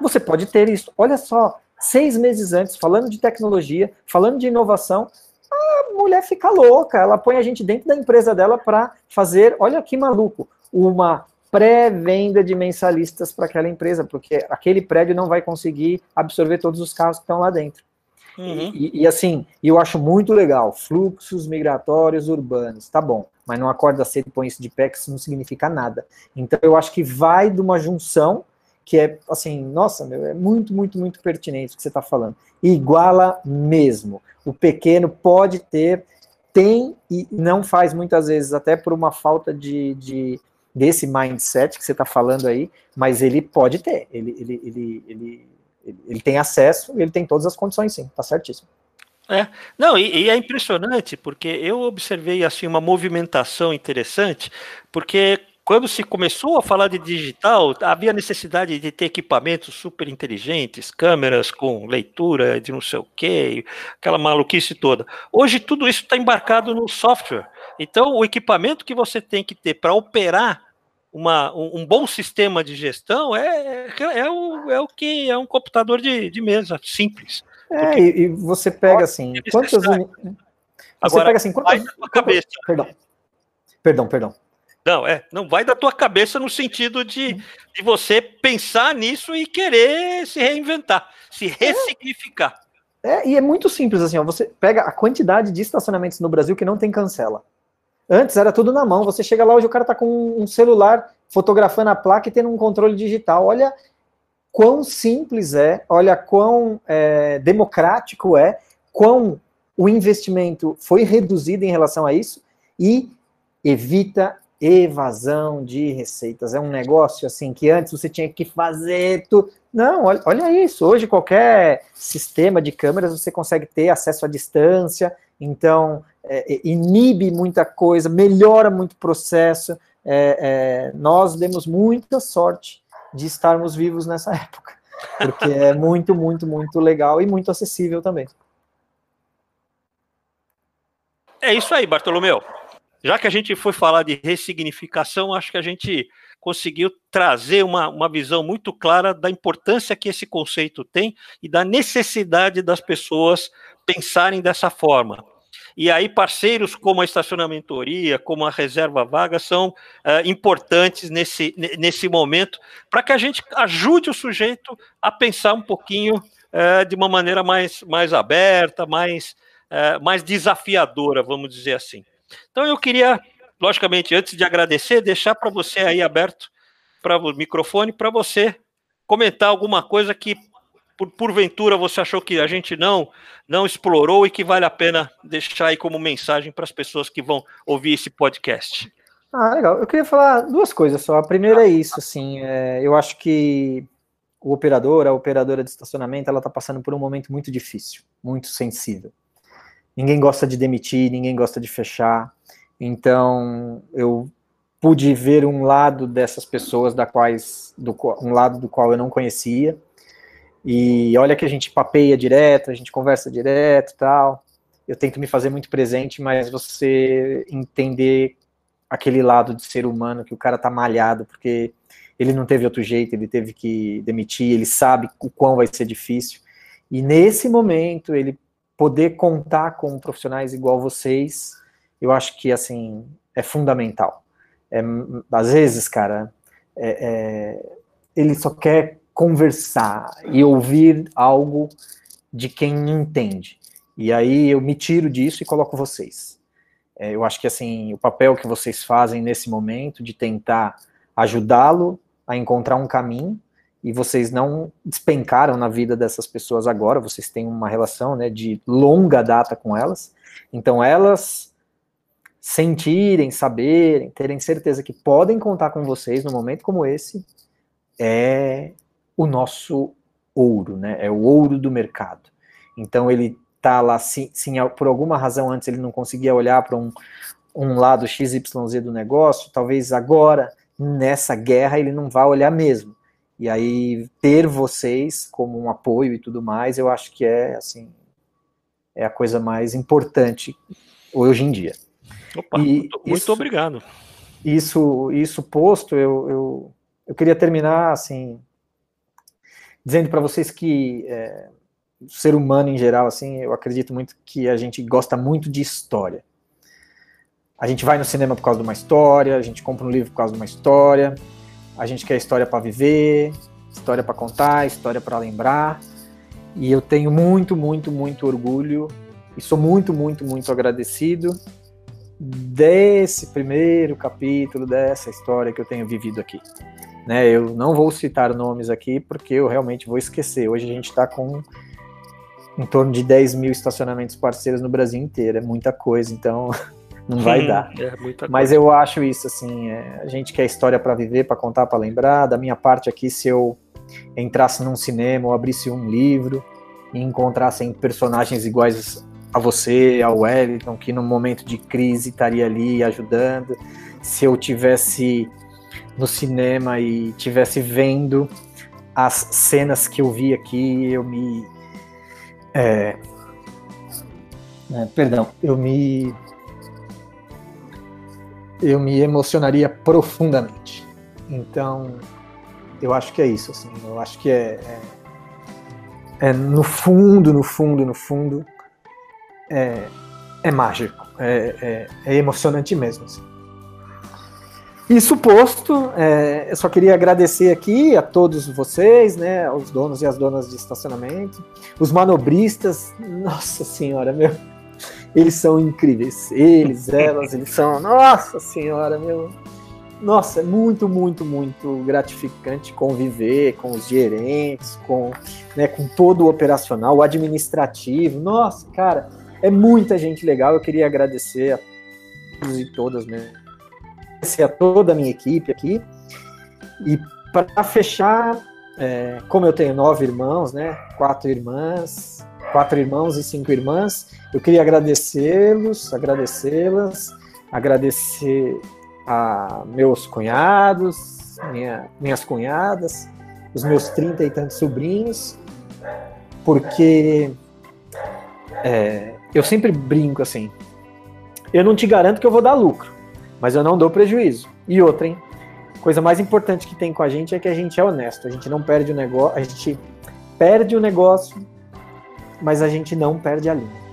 Speaker 2: você pode ter isso. Olha só, seis meses antes, falando de tecnologia, falando de inovação, a mulher fica louca. Ela põe a gente dentro da empresa dela para fazer, olha que maluco, uma pré-venda de mensalistas para aquela empresa, porque aquele prédio não vai conseguir absorver todos os carros que estão lá dentro. Uhum. E, e, assim, eu acho muito legal, fluxos migratórios urbanos, tá bom, mas não acorda cedo e põe isso de pé, que isso não significa nada. Então eu acho que vai de uma junção que é assim, nossa, meu, é muito, muito, muito pertinente o que você está falando. Iguala mesmo. O pequeno pode ter, tem e não faz muitas vezes, até por uma falta de, de desse mindset que você está falando aí, mas ele pode ter, ele, ele, ele, ele, ele, tem acesso, ele tem todas as condições, sim, tá certíssimo.
Speaker 1: É, não, e, e, é impressionante, porque eu observei assim uma movimentação interessante, porque quando se começou a falar de digital, havia necessidade de ter equipamentos super inteligentes, câmeras com leitura de não sei o quê, aquela maluquice toda. Hoje tudo isso está embarcado no software. Então, o equipamento que você tem que ter para operar uma, um, um, bom sistema de gestão é, é, é, o, é o que é um computador de, de mesa simples.
Speaker 2: É, e, e, você pega assim, quantas. Você
Speaker 1: Agora, pega assim, quantas. Cabeça.
Speaker 2: Perdão. Perdão, perdão.
Speaker 1: Não, é, não vai da tua cabeça no sentido de, de você pensar nisso e querer se reinventar, se ressignificar.
Speaker 2: É, e é muito simples assim, ó, você pega a quantidade de estacionamentos no Brasil que não tem cancela. Antes era tudo na mão, você chega lá hoje o cara tá com um celular fotografando a placa e tendo um controle digital. Olha quão simples é, olha quão é, democrático é, quão o investimento foi reduzido em relação a isso e evita evasão de receitas. É um negócio assim que antes você tinha que fazer tudo. Não, olha, olha isso. Hoje qualquer sistema de câmeras você consegue ter acesso à distância, então é, inibe muita coisa, melhora muito o processo. É, é, nós demos muita sorte de estarmos vivos nessa época, porque é muito, muito, muito legal e muito acessível também.
Speaker 1: É isso aí, Bartolomeu. Já que a gente foi falar de ressignificação, acho que a gente conseguiu trazer uma, uma visão muito clara da importância que esse conceito tem e da necessidade das pessoas pensarem dessa forma. E aí, parceiros como a estacionamentoria, como a reserva vaga, são uh, importantes nesse, nesse momento, para que a gente ajude o sujeito a pensar um pouquinho uh, de uma maneira mais, mais aberta, mais, uh, mais desafiadora, vamos dizer assim. Então, eu queria, logicamente, antes de agradecer, deixar para você aí aberto para o microfone, para você comentar alguma coisa que por, porventura você achou que a gente não não explorou e que vale a pena deixar aí como mensagem para as pessoas que vão ouvir esse podcast?
Speaker 2: Ah, legal. Eu queria falar duas coisas só. A primeira é isso, assim, é, eu acho que o operador, a operadora de estacionamento, ela está passando por um momento muito difícil, muito sensível. Ninguém gosta de demitir, ninguém gosta de fechar. Então, eu pude ver um lado dessas pessoas da quais, do, um lado do qual eu não conhecia, e olha que a gente papeia direto, a gente conversa direto tal. Eu tento me fazer muito presente, mas você entender aquele lado de ser humano que o cara tá malhado, porque ele não teve outro jeito, ele teve que demitir, ele sabe o quão vai ser difícil. E nesse momento, ele poder contar com profissionais igual vocês, eu acho que, assim, é fundamental. É, às vezes, cara, é, é, ele só quer conversar e ouvir algo de quem entende. E aí eu me tiro disso e coloco vocês. É, eu acho que assim o papel que vocês fazem nesse momento de tentar ajudá-lo a encontrar um caminho e vocês não despencaram na vida dessas pessoas agora, vocês têm uma relação né, de longa data com elas, então elas sentirem, saberem, terem certeza que podem contar com vocês num momento como esse, é o nosso ouro, né? É o ouro do mercado. Então ele tá lá, se, se por alguma razão antes ele não conseguia olhar para um, um lado XYZ do negócio, talvez agora, nessa guerra, ele não vá olhar mesmo. E aí ter vocês como um apoio e tudo mais, eu acho que é assim é a coisa mais importante hoje em dia.
Speaker 1: Opa, e muito, isso, obrigado.
Speaker 2: Isso, isso posto, eu, eu, eu queria terminar assim dizendo para vocês que é, o ser humano em geral, assim, eu acredito muito que a gente gosta muito de história. A gente vai no cinema por causa de uma história, a gente compra um livro por causa de uma história, a gente quer história para viver, história para contar, história para lembrar. E eu tenho muito, muito, muito orgulho e sou muito, muito, muito agradecido desse primeiro capítulo dessa história que eu tenho vivido aqui. Né, eu não vou citar nomes aqui porque eu realmente vou esquecer. Hoje a gente está com em torno de 10 mil estacionamentos parceiros no Brasil inteiro. É muita coisa, então não vai dar. É Mas eu acho isso assim: é, a gente quer história para viver, para contar, para lembrar. Da minha parte aqui, se eu entrasse num cinema ou abrisse um livro e encontrassem personagens iguais a você, ao Wellington, que no momento de crise estaria ali ajudando. Se eu tivesse no cinema e tivesse vendo as cenas que eu vi aqui, eu me. É, é, perdão, eu me. Eu me emocionaria profundamente. Então, eu acho que é isso, assim. Eu acho que é, é, é no fundo, no fundo, no fundo, é, é mágico. É, é, é emocionante mesmo. Assim. Isso posto, é, eu só queria agradecer aqui a todos vocês, né, os donos e as donas de estacionamento, os manobristas, nossa senhora, meu, eles são incríveis, eles, elas, eles são, nossa senhora, meu, nossa, é muito, muito, muito gratificante conviver com os gerentes, com, né, com todo o operacional, o administrativo, nossa, cara, é muita gente legal, eu queria agradecer a todos e todas mesmo agradecer a toda a minha equipe aqui. E para fechar, é, como eu tenho nove irmãos, né, quatro irmãs, quatro irmãos e cinco irmãs, eu queria agradecê-los, agradecê-las, agradecer a meus cunhados, minha, minhas cunhadas, os meus trinta e tantos sobrinhos, porque é, eu sempre brinco assim, eu não te garanto que eu vou dar lucro, mas eu não dou prejuízo. E outra, hein? Coisa mais importante que tem com a gente é que a gente é honesto. A gente não perde o negócio, a gente perde o negócio, mas a gente não perde a linha.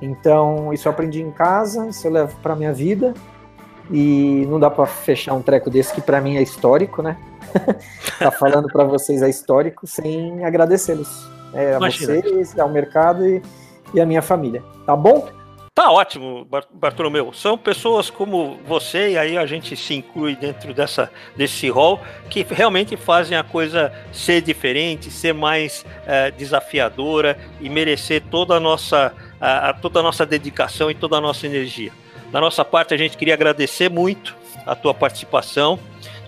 Speaker 2: Então, isso eu aprendi em casa, isso eu levo para minha vida. E não dá para fechar um treco desse que para mim é histórico, né? tá falando para vocês é histórico sem agradecê-los. É, a Imagina. vocês, ao mercado e, e a minha família. Tá bom?
Speaker 1: Tá ótimo, Bartolomeu. São pessoas como você, e aí a gente se inclui dentro dessa, desse rol, que realmente fazem a coisa ser diferente, ser mais é, desafiadora e merecer toda a, nossa, a, toda a nossa dedicação e toda a nossa energia. Da nossa parte, a gente queria agradecer muito a tua participação,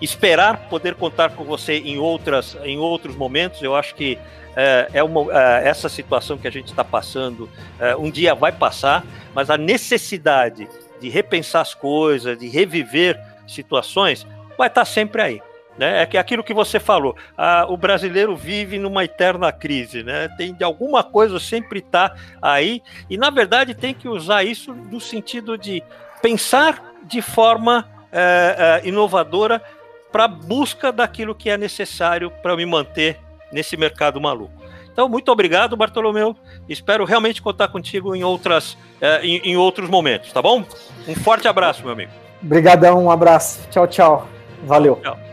Speaker 1: esperar poder contar com você em, outras, em outros momentos. Eu acho que é, é uma, é, essa situação que a gente está passando, é, um dia vai passar, mas a necessidade de repensar as coisas, de reviver situações, vai estar tá sempre aí. Né? É aquilo que você falou, a, o brasileiro vive numa eterna crise, né? Tem de alguma coisa sempre está aí e na verdade tem que usar isso no sentido de pensar de forma é, é, inovadora para busca daquilo que é necessário para me manter nesse mercado maluco. Então, muito obrigado, Bartolomeu. Espero realmente contar contigo em, outras, eh, em, em outros momentos, tá bom? Um forte abraço, meu amigo.
Speaker 2: Obrigadão, um abraço. Tchau, tchau. Valeu. Tchau.